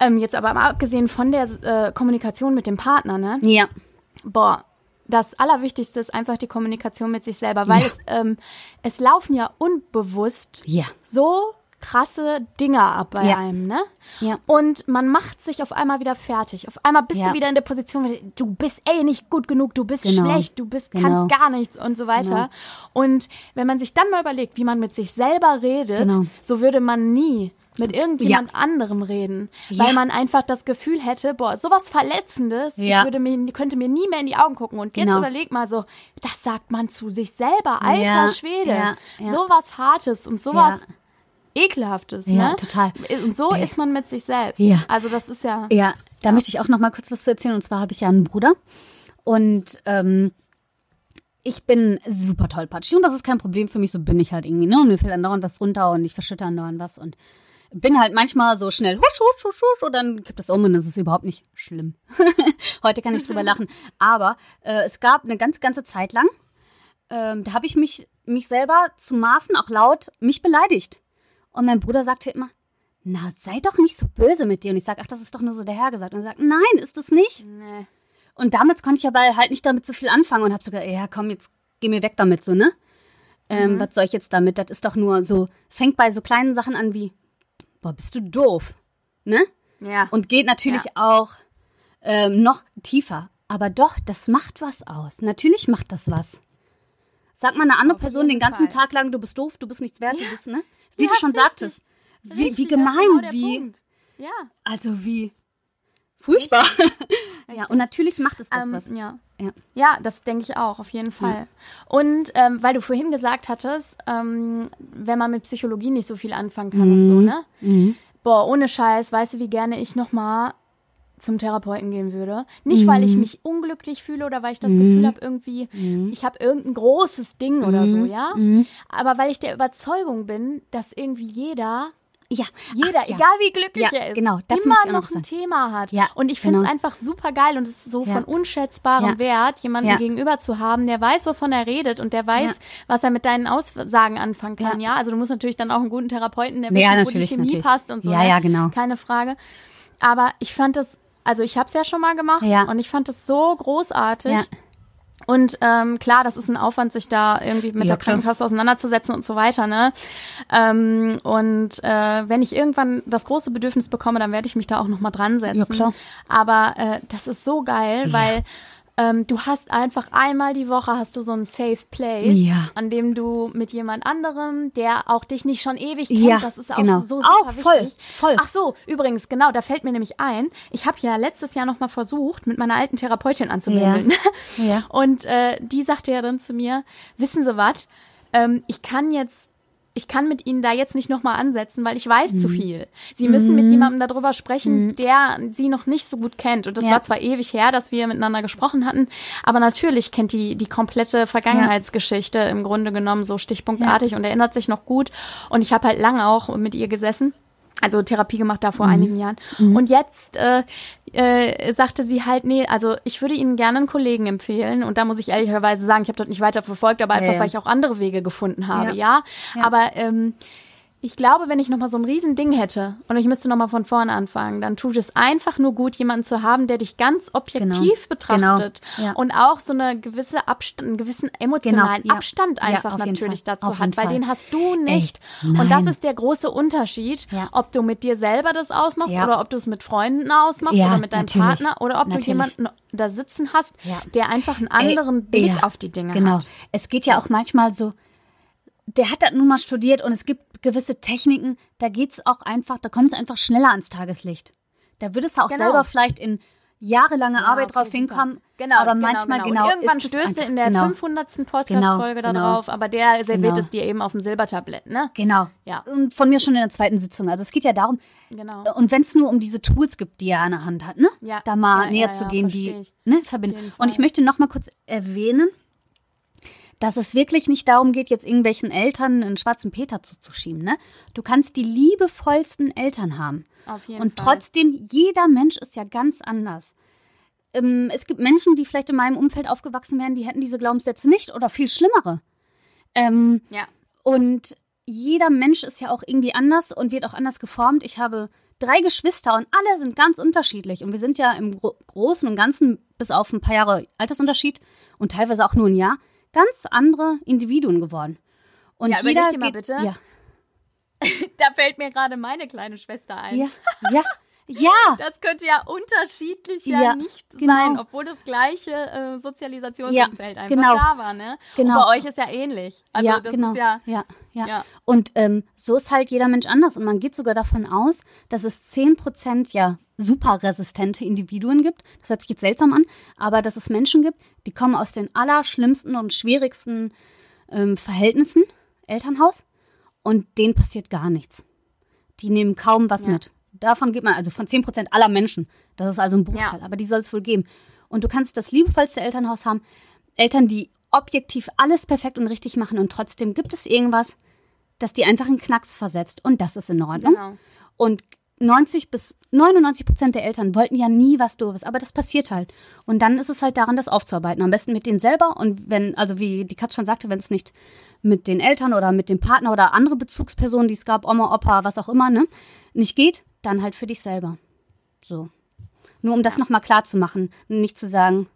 ähm, jetzt aber mal abgesehen von der äh, Kommunikation mit dem Partner, ne? ja, Boah, das Allerwichtigste ist einfach die Kommunikation mit sich selber, weil Ja. es, ähm, es laufen ja unbewusst ja, so krasse Dinge ab bei Ja. einem, ne? Ja. Und man macht sich auf einmal wieder fertig. Auf einmal bist Ja. du wieder in der Position, du bist ey nicht gut genug, du bist Genau. schlecht, du bist Genau. kannst gar nichts und so weiter. Und wenn man sich dann mal überlegt, wie man mit sich selber redet, Genau. so würde man nie mit irgendjemand anderem reden, Ja. weil man einfach das Gefühl hätte, boah, sowas Verletzendes, Ja. ich würde mir, könnte mir nie mehr in die Augen gucken. Und jetzt Genau. überleg mal so, das sagt man zu sich selber, alter Ja, Schwede, ja, ja. sowas Hartes und sowas Ja. Ekelhaftes, Ja, ne? total. Und so Ey. ist man mit sich selbst. Ja. Also das ist ja. Ja, da möchte ich auch noch mal kurz was zu erzählen. Und zwar habe ich ja einen Bruder. Und ähm, ich bin super tollpatschig. Und das ist kein Problem für mich. So bin ich halt irgendwie. Ne? Und mir fällt andauernd was runter und ich verschütte andauernd was. Und bin halt manchmal so schnell husch, husch, husch, husch. Und dann kippt es um und das ist überhaupt nicht schlimm. Heute kann ich drüber lachen. Aber äh, es gab eine ganz, ganze Zeit lang, ähm, da habe ich mich, mich selber zu Maßen auch laut mich beleidigt. Und mein Bruder sagte immer, na, sei doch nicht so böse mit dir. Und ich sage, ach, das ist doch nur so der Herr gesagt. Und er sagt, nein, ist es nicht. Nee. Und damals konnte ich aber halt nicht damit so viel anfangen und habe sogar, ja, komm, jetzt geh mir weg damit, so, ne? Ähm, Was soll ich jetzt damit? Das ist doch nur so, fängt bei so kleinen Sachen an wie, boah, bist du doof, ne? Ja. Und geht natürlich auch ähm, noch tiefer. Aber doch, das macht was aus. Natürlich macht das was. Sag mal eine andere Auf Person den ganzen Fall. Tag lang, du bist doof, du bist nichts wert, du bist, ne? Wie Ja, du schon sagtest. Wie, wie gemein, genau wie. Ja. Also wie furchtbar. ja, und natürlich macht es das Ähm, was. ja. Ja. Ja, das denke ich auch, auf jeden Fall. Und ähm, weil du vorhin gesagt hattest, ähm, wenn man mit Psychologie nicht so viel anfangen kann und so, ne? Boah, ohne Scheiß, weißt du, wie gerne ich nochmal zum Therapeuten gehen würde. Nicht, weil ich mich unglücklich fühle oder weil ich das Gefühl habe, irgendwie, ich habe irgendein großes Ding oder so, ja? Aber weil ich der Überzeugung bin, dass irgendwie jeder Ja. jeder, Ach, ja. egal wie glücklich Ja, er ist, genau, immer noch ein sagen. Thema hat. Ja, und ich finde es genau. einfach super geil und es ist so Ja. von unschätzbarem Ja. Wert, jemanden Ja. gegenüber zu haben, der weiß, wovon er redet und der weiß, Ja. was er mit deinen Aussagen anfangen kann. Ja, Ja. also du musst natürlich dann auch einen guten Therapeuten, der Ja, wissen, wo die Chemie natürlich. passt und so. Ja, ne? ja, genau. Keine Frage. Aber ich fand das, also ich habe es ja schon mal gemacht Ja. und ich fand das so großartig. Ja. Und ähm, klar, das ist ein Aufwand, sich da irgendwie mit Ja, der. Krankenkasse auseinanderzusetzen und so weiter. Ne? Ähm, und äh, wenn ich irgendwann das große Bedürfnis bekomme, dann werde ich mich da auch noch mal dran setzen. Ja, klar. Aber äh, das ist so geil, weil ähm, du hast einfach einmal die Woche hast du so einen Safe Place, Ja. an dem du mit jemand anderem, der auch dich nicht schon ewig kennt, Ja, das ist auch genau. so super Auch voll, wichtig. voll. Ach so, übrigens, genau, da fällt mir nämlich ein, ich habe ja letztes Jahr noch mal versucht, mit meiner alten Therapeutin anzumelden. Ja. Und äh, die sagte ja dann zu mir, wissen Sie was, ähm, ich kann jetzt ich kann mit ihnen da jetzt nicht nochmal ansetzen, weil ich weiß zu viel. Sie müssen mit jemandem darüber sprechen, der sie noch nicht so gut kennt. Und das Ja. war zwar ewig her, dass wir miteinander gesprochen hatten, aber natürlich kennt die die komplette Vergangenheitsgeschichte im Grunde genommen so stichpunktartig und erinnert sich noch gut. Und ich habe halt lange auch mit ihr gesessen. Also Therapie gemacht da vor einigen Jahren. Und jetzt äh, äh, sagte sie halt, nee, also ich würde Ihnen gerne einen Kollegen empfehlen. Und da muss ich ehrlicherweise sagen, ich habe dort nicht weiter verfolgt, aber einfach, ja. weil ich auch andere Wege gefunden habe, Ja. ja. Aber ähm, ich glaube, wenn ich nochmal so ein Riesending hätte und ich müsste nochmal von vorne anfangen, dann tut es einfach nur gut, jemanden zu haben, der dich ganz objektiv betrachtet Genau. Ja. und auch so eine gewisse Abstand, einen gewissen emotionalen Genau. Ja. Abstand Ja, einfach jeden natürlich dazu Auf hat, weil Fall. den hast du nicht. Ey, und das ist der große Unterschied, Ja. ob du mit dir selber das ausmachst Ja. oder ob du es mit Freunden ausmachst Ja, oder mit deinem natürlich. Partner oder ob Natürlich. du jemanden da sitzen hast, Ja. der einfach einen anderen Blick ja, auf die Dinge genau. hat. Es geht ja auch manchmal so, der hat das nun mal studiert und es gibt gewisse Techniken, da geht's auch einfach, da kommt es einfach schneller ans Tageslicht. Da wird es auch Genau. selber vielleicht in jahrelange Arbeit okay, drauf hinkommen. Genau, aber genau, manchmal genau. genau, irgendwann es stößt du in der genau, 500. Podcast-Folge Genau, da drauf, aber der serviert Genau. es dir eben auf dem Silbertablett, ne? Genau. Ja. Und von mir schon in der zweiten Sitzung. Also es geht ja darum, Genau. und wenn es nur um diese Tools gibt, die er an der Hand hat, ne? Ja. Da mal Ja, näher ja, zu ja, gehen, die ich. ne, verbinden. Und ich möchte noch mal kurz erwähnen, dass es wirklich nicht darum geht, jetzt irgendwelchen Eltern einen schwarzen Peter zuzuschieben. Ne? Du kannst die liebevollsten Eltern haben. Auf jeden Und Fall. trotzdem, jeder Mensch ist ja ganz anders. Ähm, es gibt Menschen, die vielleicht in meinem Umfeld aufgewachsen wären, die hätten diese Glaubenssätze nicht oder viel schlimmere. Ähm, Ja. und jeder Mensch ist ja auch irgendwie anders und wird auch anders geformt. Ich habe drei Geschwister und alle sind ganz unterschiedlich. Und wir sind ja im Gro Großen und Ganzen, bis auf ein paar Jahre Altersunterschied und teilweise auch nur ein Jahr, ganz andere Individuen geworden. Und Ja, jeder dir mal bitte. Ja, Da fällt mir gerade meine kleine Schwester ein. ja, ja, ja. Das könnte ja unterschiedlich ja, Ja, nicht genau. sein, obwohl das gleiche äh, Sozialisationsumfeld Ja, einfach genau. da war, ne? Genau. Und bei euch ist ja ähnlich. Also ja, das genau. ist ja, ja, ja. Ja. Und ähm, so ist halt jeder Mensch anders. Und man geht sogar davon aus, dass es 10% ja super resistente Individuen gibt. Das hört sich jetzt seltsam an, aber dass es Menschen gibt, die kommen aus den allerschlimmsten und schwierigsten ähm, Verhältnissen, Elternhaus, und denen passiert gar nichts. Die nehmen kaum was Ja. mit. Davon geht man, also von 10% aller Menschen. Das ist also ein Bruchteil, Ja. aber die soll es wohl geben. Und du kannst das liebevollste Elternhaus haben. Eltern, die objektiv alles perfekt und richtig machen und trotzdem gibt es irgendwas, das die einfach in Knacks versetzt. Und das ist in Ordnung. Genau. Und 90 bis 99 Prozent der Eltern wollten ja nie was Doofes, aber das passiert halt. Und dann ist es halt daran, das aufzuarbeiten. Am besten mit denen selber und wenn, also wie die Katz schon sagte, wenn es nicht mit den Eltern oder mit dem Partner oder andere Bezugspersonen, die es gab, Oma, Opa, was auch immer, ne, nicht geht, dann halt für dich selber. So. Nur um das nochmal klar zu machen. Nicht zu sagen,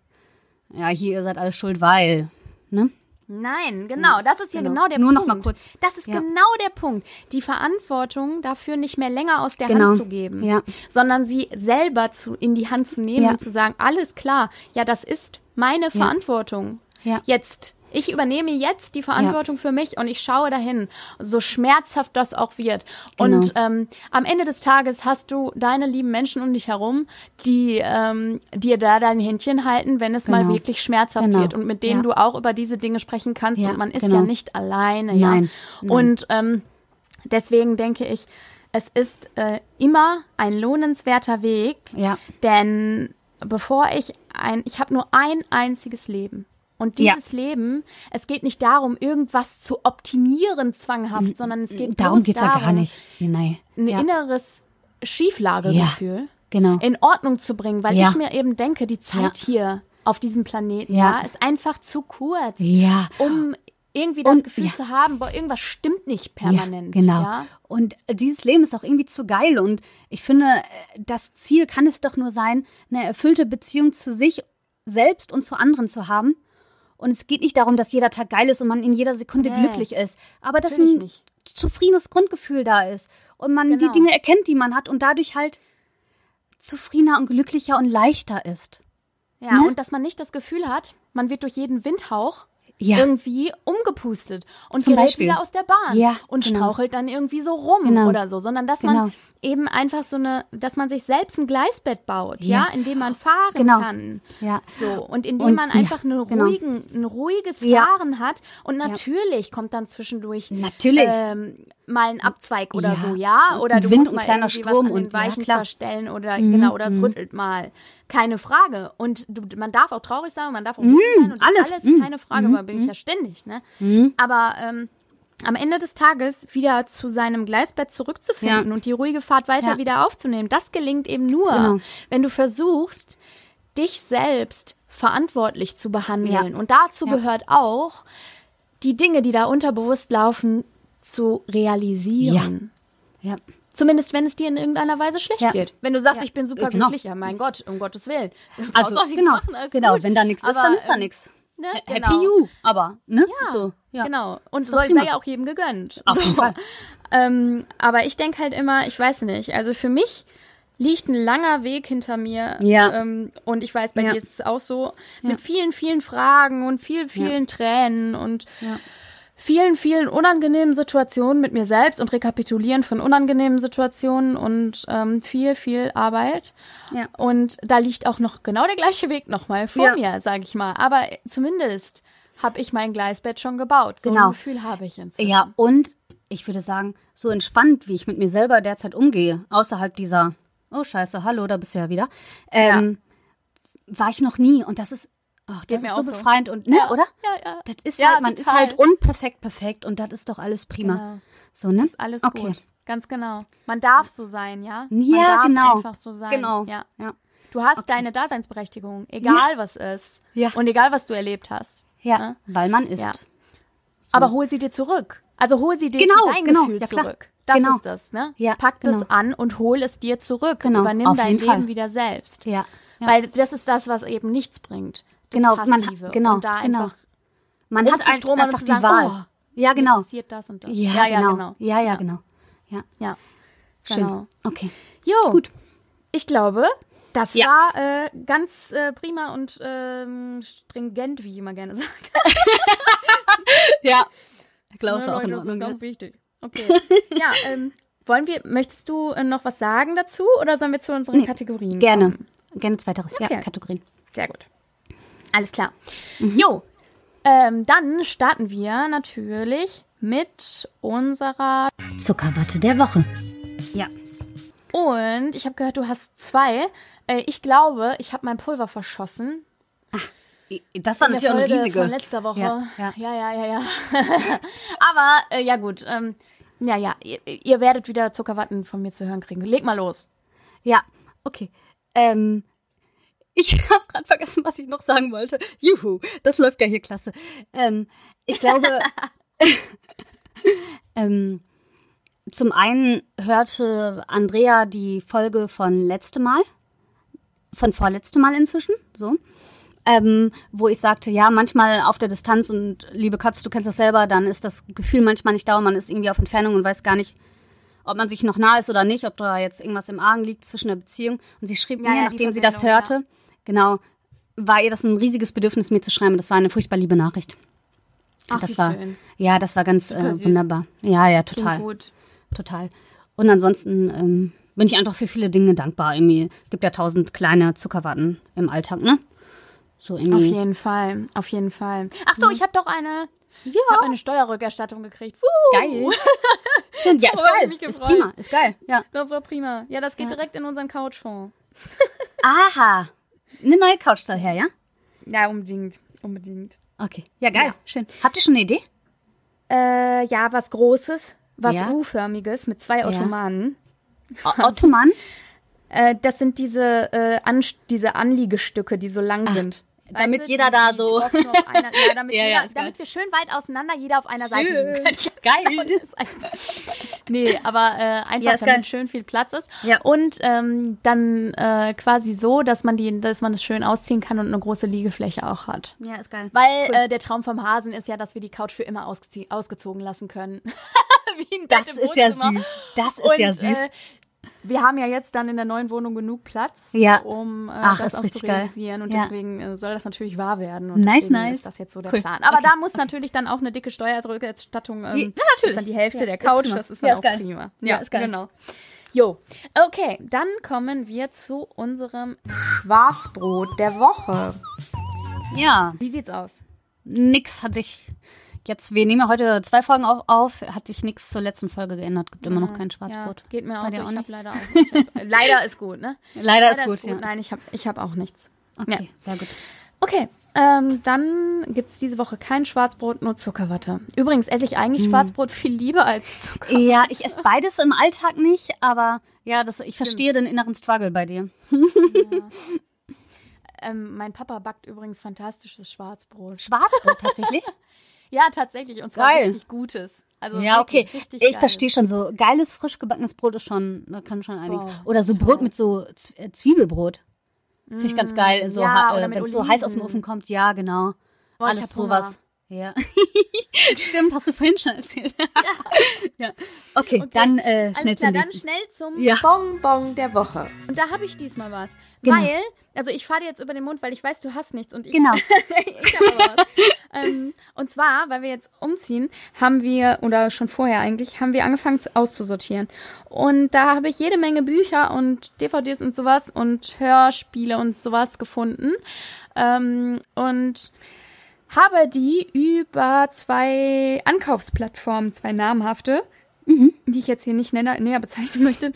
ja, hier, ihr seid alle schuld, weil, ne? Nein, genau, das ist ja Genau. genau, der Nur noch Punkt. mal kurz. Das ist Ja. genau der Punkt. Die Verantwortung dafür nicht mehr länger aus der Genau. Hand zu geben, Ja. sondern sie selber zu, in die Hand zu nehmen Ja. und zu sagen, alles klar, ja, das ist meine Verantwortung. Ja. Jetzt, ich übernehme jetzt die Verantwortung für mich und ich schaue dahin, so schmerzhaft das auch wird. Genau. Und ähm, am Ende des Tages hast du deine lieben Menschen um dich herum, die ähm, dir da dein Händchen halten, wenn es mal Genau. wirklich schmerzhaft Genau. wird und mit denen Ja. du auch über diese Dinge sprechen kannst Ja, und man ist genau. ja nicht alleine. Nein, ja. nein. Und ähm, deswegen denke ich, es ist äh, immer ein lohnenswerter Weg, Ja. denn bevor ich ein, ich habe nur ein einziges Leben. Und Ja. dieses Leben, es geht nicht darum, irgendwas zu optimieren zwanghaft, sondern es geht Darum geht's ja darum, gar nicht. Nein. ein ja. inneres Schieflagegefühl Genau. in Ordnung zu bringen, weil Ja. ich mir eben denke, die Zeit hier auf diesem Planeten Ja. ja. ist einfach zu kurz, Ja. um irgendwie das Und- Gefühl ja. zu haben, boah, irgendwas stimmt nicht permanent. Ja, genau. Ja? Und dieses Leben ist auch irgendwie zu geil. Und ich finde, das Ziel kann es doch nur sein, eine erfüllte Beziehung zu sich selbst und zu anderen zu haben. Und es geht nicht darum, dass jeder Tag geil ist und man in jeder Sekunde Nee. glücklich ist. Aber dass ein nicht. zufriedenes Grundgefühl da ist. Und man die Genau. Dinge erkennt, die man hat und dadurch halt zufriedener und glücklicher und leichter ist. Ja, Ne? und dass man nicht das Gefühl hat, man wird durch jeden Windhauch Ja. irgendwie umgepustet und Zum gerät Beispiel. wieder aus der Bahn Ja, und genau. strauchelt dann irgendwie so rum Genau. oder so, sondern dass Genau. man eben einfach so eine, dass man sich selbst ein Gleisbett baut, ja, Ja. in dem man fahren Genau. kann. Ja. So, und indem Und- man einfach eine genau. ruhigen, ein ruhiges. Fahren hat. Und natürlich kommt dann zwischendurch Natürlich. ähm, mal ein Abzweig oder Ja. so, ja. Oder du Wind musst mal kleiner irgendwie Sturm was an den und- ja, Weichen. Mhm, verstellen oder genau, oder es rüttelt mal. Keine Frage. Und du, man darf auch traurig sein, man darf auch wütend sein und Mhm, alles. alles, Mhm, keine Frage, weil bin ich ja ständig, ne? Mhm. Aber ähm, am Ende des Tages wieder zu seinem Gleisbett zurückzufinden Ja. und die ruhige Fahrt weiter Ja. wieder aufzunehmen, das gelingt eben nur, Genau. wenn du versuchst, dich selbst verantwortlich zu behandeln. Ja. Und dazu Ja. gehört auch, die Dinge, die da unterbewusst laufen, zu realisieren. Ja. Zumindest wenn es dir in irgendeiner Weise schlecht Ja. geht. Wenn du sagst, Ja. ich bin super Äh, genau. glücklich, ja mein Gott, um Gottes Willen. Du Also, auch nichts genau, machen, alles genau. gut. Wenn da nichts ist, dann ist da ähm, nichts. Ne? Happy Genau. you, aber, ne? So, ja. Genau. Und soll, sei ja auch jedem gegönnt. Auf jeden Fall. Ähm, aber ich denke halt immer, ich weiß nicht, also für mich liegt ein langer Weg hinter mir. Ja. Ähm, und ich weiß, bei Ja. dir ist es auch so. Mit vielen, vielen Fragen und vielen, vielen Tränen und Ja. Vielen, vielen unangenehmen Situationen mit mir selbst und Rekapitulieren von unangenehmen Situationen und ähm, viel, viel Arbeit. Ja. Und da liegt auch noch genau der gleiche Weg nochmal vor Ja. mir, sage ich mal. Aber zumindest habe ich mein Gleisbett schon gebaut. So Genau. ein Gefühl habe ich inzwischen. Ja, und ich würde sagen, so entspannt, wie ich mit mir selber derzeit umgehe, außerhalb dieser, oh Scheiße, hallo, da bist du ja wieder, ähm, war ich noch nie. Und das ist, ach, das mir ist auch so so. befreiend und, ne, Ja, oder? ja, ja. Das ist Ja, halt, man ist total. halt unperfekt perfekt und das ist doch alles prima. Genau. So, ne? Ist alles okay. gut. Ganz genau. Man darf so sein, ja? Man Ja, darf genau. einfach so sein. Genau. Ja. Ja. Du hast deine Daseinsberechtigung, egal was ist. Ja. Und egal was du erlebt hast. Ja, Ja. weil man ist. Ja. Aber hol sie dir zurück. Also hol sie dir Genau, dein genau. Gefühl Ja, zurück. Das Genau. ist das, ne? Ja, Pack genau. das an und hol es dir zurück. Genau, Übernimm auf dein Leben Fall. wieder selbst. Ja. ja. Weil das ist das, was eben nichts bringt. Genau, man- Passive. genau, Und da genau. einfach man hat rumzustromern einfach und zu die sagen, Wahl. oh, ja, genau. passiert das und das. Ja, genau. genau. Ja, ja, genau. Ja, Ja, schön. genau. Okay. Jo, Gut. Ich glaube, das Ja. war äh, ganz äh, prima und ähm, stringent, wie ich immer gerne sage. Ja. Klaus Ne, auch in Leute, das ist Ordnung. ganz wichtig. Okay. ja, ähm, wollen wir, möchtest du äh, noch was sagen dazu oder sollen wir zu unseren Nee, Kategorien Gerne. kommen? Gerne zweiteres. Okay. Ja, Kategorien. Sehr gut. Alles klar. Jo, ähm, dann starten wir natürlich mit unserer. Zuckerwatte der Woche. Ja. Und ich habe gehört, du hast zwei. Äh, ich glaube, ich habe mein Pulver verschossen. Das war natürlich auch eine riesige. Von letzter Woche. Ja, Ja, ja. ja, ja, ja. ja. Aber äh, ja gut. Ähm, ja, ja. Ihr, ihr werdet wieder Zuckerwatten von mir zu hören kriegen. Leg mal los. Ja, okay. Ähm, ich habe gerade vergessen, was ich noch sagen wollte. Juhu, das läuft ja hier klasse. Ähm, ich glaube, ähm, zum einen hörte Andrea die Folge von letzte Mal, von vorletzte Mal inzwischen, so. Ähm, wo ich sagte, ja, manchmal auf der Distanz und liebe Katz, du kennst das selber, dann ist das Gefühl manchmal nicht da man ist irgendwie auf Entfernung und weiß gar nicht, ob man sich noch nah ist oder nicht, ob da jetzt irgendwas im Argen liegt zwischen der Beziehung. Und sie schrieb Ja, mir, ja, nachdem sie das hörte, genau, war ihr das ein riesiges Bedürfnis, mir zu schreiben. Das war eine furchtbar liebe Nachricht. Ach, das war, schön. ja, das war ganz äh, wunderbar. Ja, ja, Klingt total, gut. total. Und ansonsten ähm, bin ich einfach für viele Dinge dankbar. Irgendwie gibt ja tausend kleine Zuckerwatten im Alltag, ne? So Auf irgendwie. jeden Fall. Auf jeden Fall. Ach so, ich habe doch eine. Ja. Ich habe eine Steuerrückerstattung gekriegt. Wuhu. Geil. Schön, ja, ist geil. Ist prima, ist geil. Ja. Das war prima. Ja, das geht direkt in unseren Couchfonds. Aha. Eine neue Couch daher, ja? Ja, unbedingt. Unbedingt. Okay. Ja, geil. Ja. Schön. Habt ihr schon eine Idee? Äh, ja, was Großes, was Ja. U-förmiges mit zwei Ottomanen. O- Ottoman? Äh, das sind diese, äh, An diese Anliegestücke, die so lang sind. Damit Weißt du, jeder die- da so- einer, ja, damit, Ja, jeder, damit wir schön weit auseinander, jeder auf einer Seite Schön. liegen können. Geil. Das nee, aber äh, einfach, damit geil. schön viel Platz ist. Ja. Und ähm, dann äh, quasi so, dass man die, dass man es schön ausziehen kann und eine große Liegefläche auch hat. Ja, ist geil. Weil äh, der Traum vom Hasen ist ja, dass wir die Couch für immer ausgezogen lassen können. Wie ein Das ist ja süß. Das ist Und, ja süß. Wir haben ja jetzt dann in der neuen Wohnung genug Platz, Ja. um äh, Ach, das auch zu geil. realisieren. Und Ja. deswegen äh, soll das natürlich wahr werden. Und Nice, nice. ist das jetzt so der Cool. Plan. Aber Okay. da muss natürlich dann auch eine dicke Steuerrückerstattung. Ähm, Ja, natürlich. Das ist dann die Hälfte Ja, der Couch. Das ist dann Ja, auch ist geil. prima. Ja, ist geil. Genau. Jo, okay, dann kommen wir zu unserem Schwarzbrot der Woche. Ja, Wie sieht's aus? nix hat sich. Jetzt, wir nehmen ja heute zwei Folgen auf, auf hat sich nichts zur letzten Folge geändert. Gibt immer noch kein Schwarzbrot. Ja, geht mir auch so. auch Ich hab nicht? leider auch. Hab, äh, leider ist gut, ne? Leider, ist gut, ja. Nein, ich habe ich hab auch nichts. Okay, sehr gut. Okay, ähm, dann gibt's diese Woche kein Schwarzbrot, nur Zuckerwatte. Übrigens esse ich Hm. eigentlich Schwarzbrot viel lieber als Zucker. Ja, ich esse beides im Alltag nicht, aber ja, das, ich verstehe den inneren Struggle bei dir. Ähm, mein Papa backt übrigens fantastisches Schwarzbrot. Schwarzbrot tatsächlich? Ja, tatsächlich, und zwar Geil. richtig gutes. Also ja, okay. Ich verstehe schon so. Geiles, frisch gebackenes Brot ist schon, da kann schon einiges. Boah, Oder so Brot mit so äh, Zwiebelbrot. Finde ich ganz geil. So, ja, äh, wenn es so heiß aus dem. Ofen kommt. Ja, genau. Boah, Alles sowas. Ja. Stimmt, hast du vorhin schon erzählt. ja. Okay, dann äh, schnell klar, zum dann nächsten. schnell zum Ja. Bonbon der Woche. Und da habe ich diesmal was. Genau. Weil, also ich fahre dir jetzt über den Mund, weil ich weiß, du hast nichts und ich, Genau. ich habe was. Ähm, und zwar, weil wir jetzt umziehen, haben wir, oder schon vorher eigentlich, haben wir angefangen zu, auszusortieren. Und da habe ich jede Menge Bücher und DVDs und sowas und Hörspiele und sowas gefunden. Ähm, und habe die über zwei Ankaufsplattformen, zwei namhafte, die ich jetzt hier nicht näher, näher bezeichnen möchte.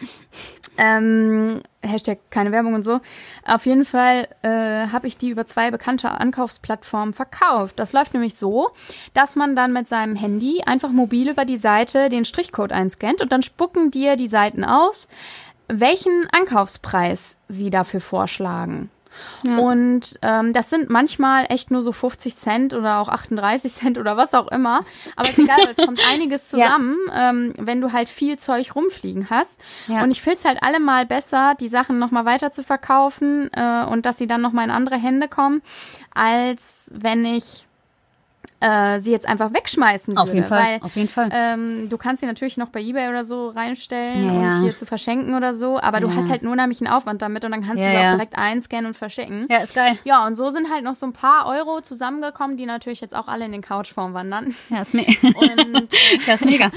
Ähm, Hashtag keine Werbung und so. Auf jeden Fall äh, habe ich die über zwei bekannte Ankaufsplattformen verkauft. Das läuft nämlich so, dass man dann mit seinem Handy einfach mobil über die Seite den Strichcode einscannt und dann spucken dir die Seiten aus, welchen Ankaufspreis sie dafür vorschlagen. Und ähm, das sind manchmal echt nur so 50 Cent oder auch 38 Cent oder was auch immer. Aber ist egal, es kommt einiges Ja. zusammen, ähm, wenn du halt viel Zeug rumfliegen hast. Ja. Und ich finde es halt allemal besser, die Sachen nochmal weiter zu verkaufen äh, und dass sie dann nochmal in andere Hände kommen, als wenn ich äh, sie jetzt einfach wegschmeißen würde. Auf jeden Fall. Weil Auf jeden Fall. ähm, du kannst sie natürlich noch bei Ebay oder so reinstellen Ja, und ja. hier zu verschenken oder so, aber du Ja. hast halt nur nämlich einen Aufwand damit und dann kannst du sie auch direkt einscannen und verschicken. ja, ist geil. Ja, und so sind halt noch so ein paar Euro zusammengekommen, die natürlich jetzt auch alle in den Couchform wandern. Ja, ist, me Und ja, ist mega.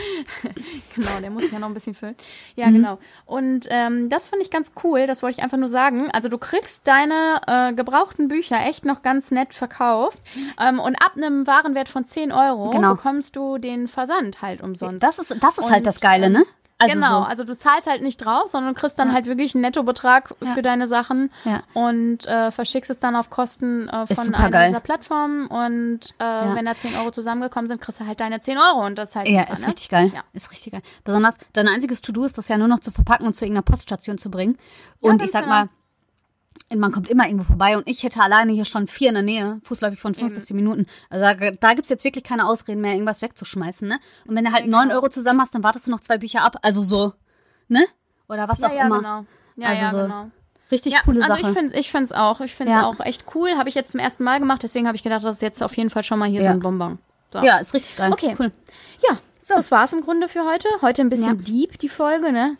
genau, der muss sich ja noch ein bisschen füllen. Ja, Mhm. genau. Und ähm, das finde ich ganz cool, das wollte ich einfach nur sagen. Also du kriegst deine äh, gebrauchten Bücher echt noch ganz nett verkauft. Ähm, und ab einem Warenwert von 10 Euro Genau. bekommst du den Versand halt umsonst. Das ist, das ist Und, halt das Geile, ähm, ne? Also genau, so. also du zahlst halt nicht drauf, sondern kriegst dann Ja. halt wirklich einen Nettobetrag Ja. für deine Sachen Ja. und äh, verschickst es dann auf Kosten äh, von einer geil. dieser Plattformen und äh, wenn da 10 Euro zusammengekommen sind, kriegst du halt deine 10 Euro und das ist halt Ja, super, ist ne? richtig geil. Ja. Ist richtig geil. Besonders dein einziges To-Do ist das ja nur noch zu verpacken und zu irgendeiner Poststation zu bringen. Und ich sag genau. mal, man kommt immer irgendwo vorbei und ich hätte alleine hier schon vier in der Nähe, fußläufig von fünf Eben. bis zehn Minuten. Also da, da gibt's jetzt wirklich keine Ausreden mehr, irgendwas wegzuschmeißen, ne? Und wenn du halt Ja, neun genau. Euro zusammen hast, dann wartest du noch zwei Bücher ab. Also so, ne? Oder was Ja, auch ja, immer. genau. Ja, Also ja, so genau. Richtig Ja, coole also Sache. ich finde ich finde es auch. Ich finde es Ja. auch echt cool. Habe ich jetzt zum ersten Mal gemacht, deswegen habe ich gedacht, das ist jetzt auf jeden Fall schon mal hier so ein Bonbon. So. ja, ist richtig geil. Okay. Cool. Ja, das war's im Grunde für heute. Heute ein bisschen deep, die Folge, ne?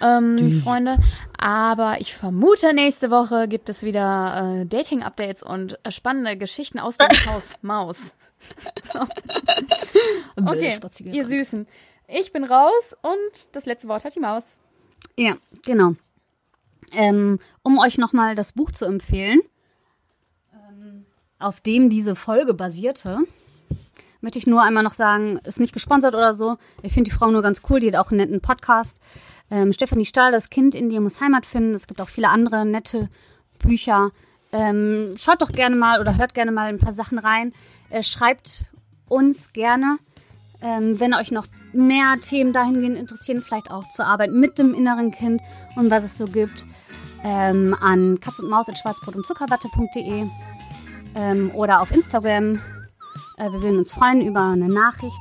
Ähm, Freunde. Aber ich vermute, nächste Woche gibt es wieder äh, Dating-Updates und äh, spannende Geschichten aus dem Haus Maus. Okay, Spazieren. ihr Süßen. Ich bin raus und das letzte Wort hat die Maus. Ja, genau. Ähm, um euch nochmal das Buch zu empfehlen, ähm, auf dem diese Folge basierte, möchte ich nur einmal noch sagen, ist nicht gesponsert oder so. Ich finde die Frau nur ganz cool, die hat auch einen netten Podcast. Ähm, Stefanie Stahl, das Kind in dir muss Heimat finden. Es gibt auch viele andere nette Bücher. Ähm, schaut doch gerne mal oder hört gerne mal ein paar Sachen rein. Äh, schreibt uns gerne, ähm, wenn euch noch mehr Themen dahingehend interessieren, vielleicht auch zur Arbeit mit dem inneren Kind und was es so gibt, ähm, an katz und maus schwarzbrot und zuckerwatte.de ähm, oder auf Instagram. Äh, wir würden uns freuen über eine Nachricht.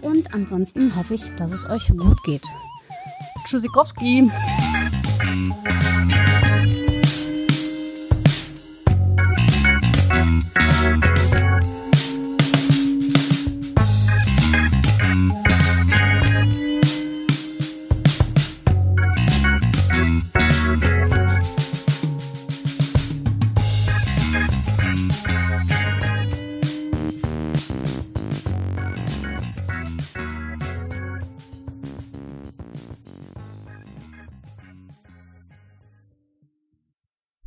Und ansonsten hoffe ich, dass es euch gut geht. Tschüssikowski.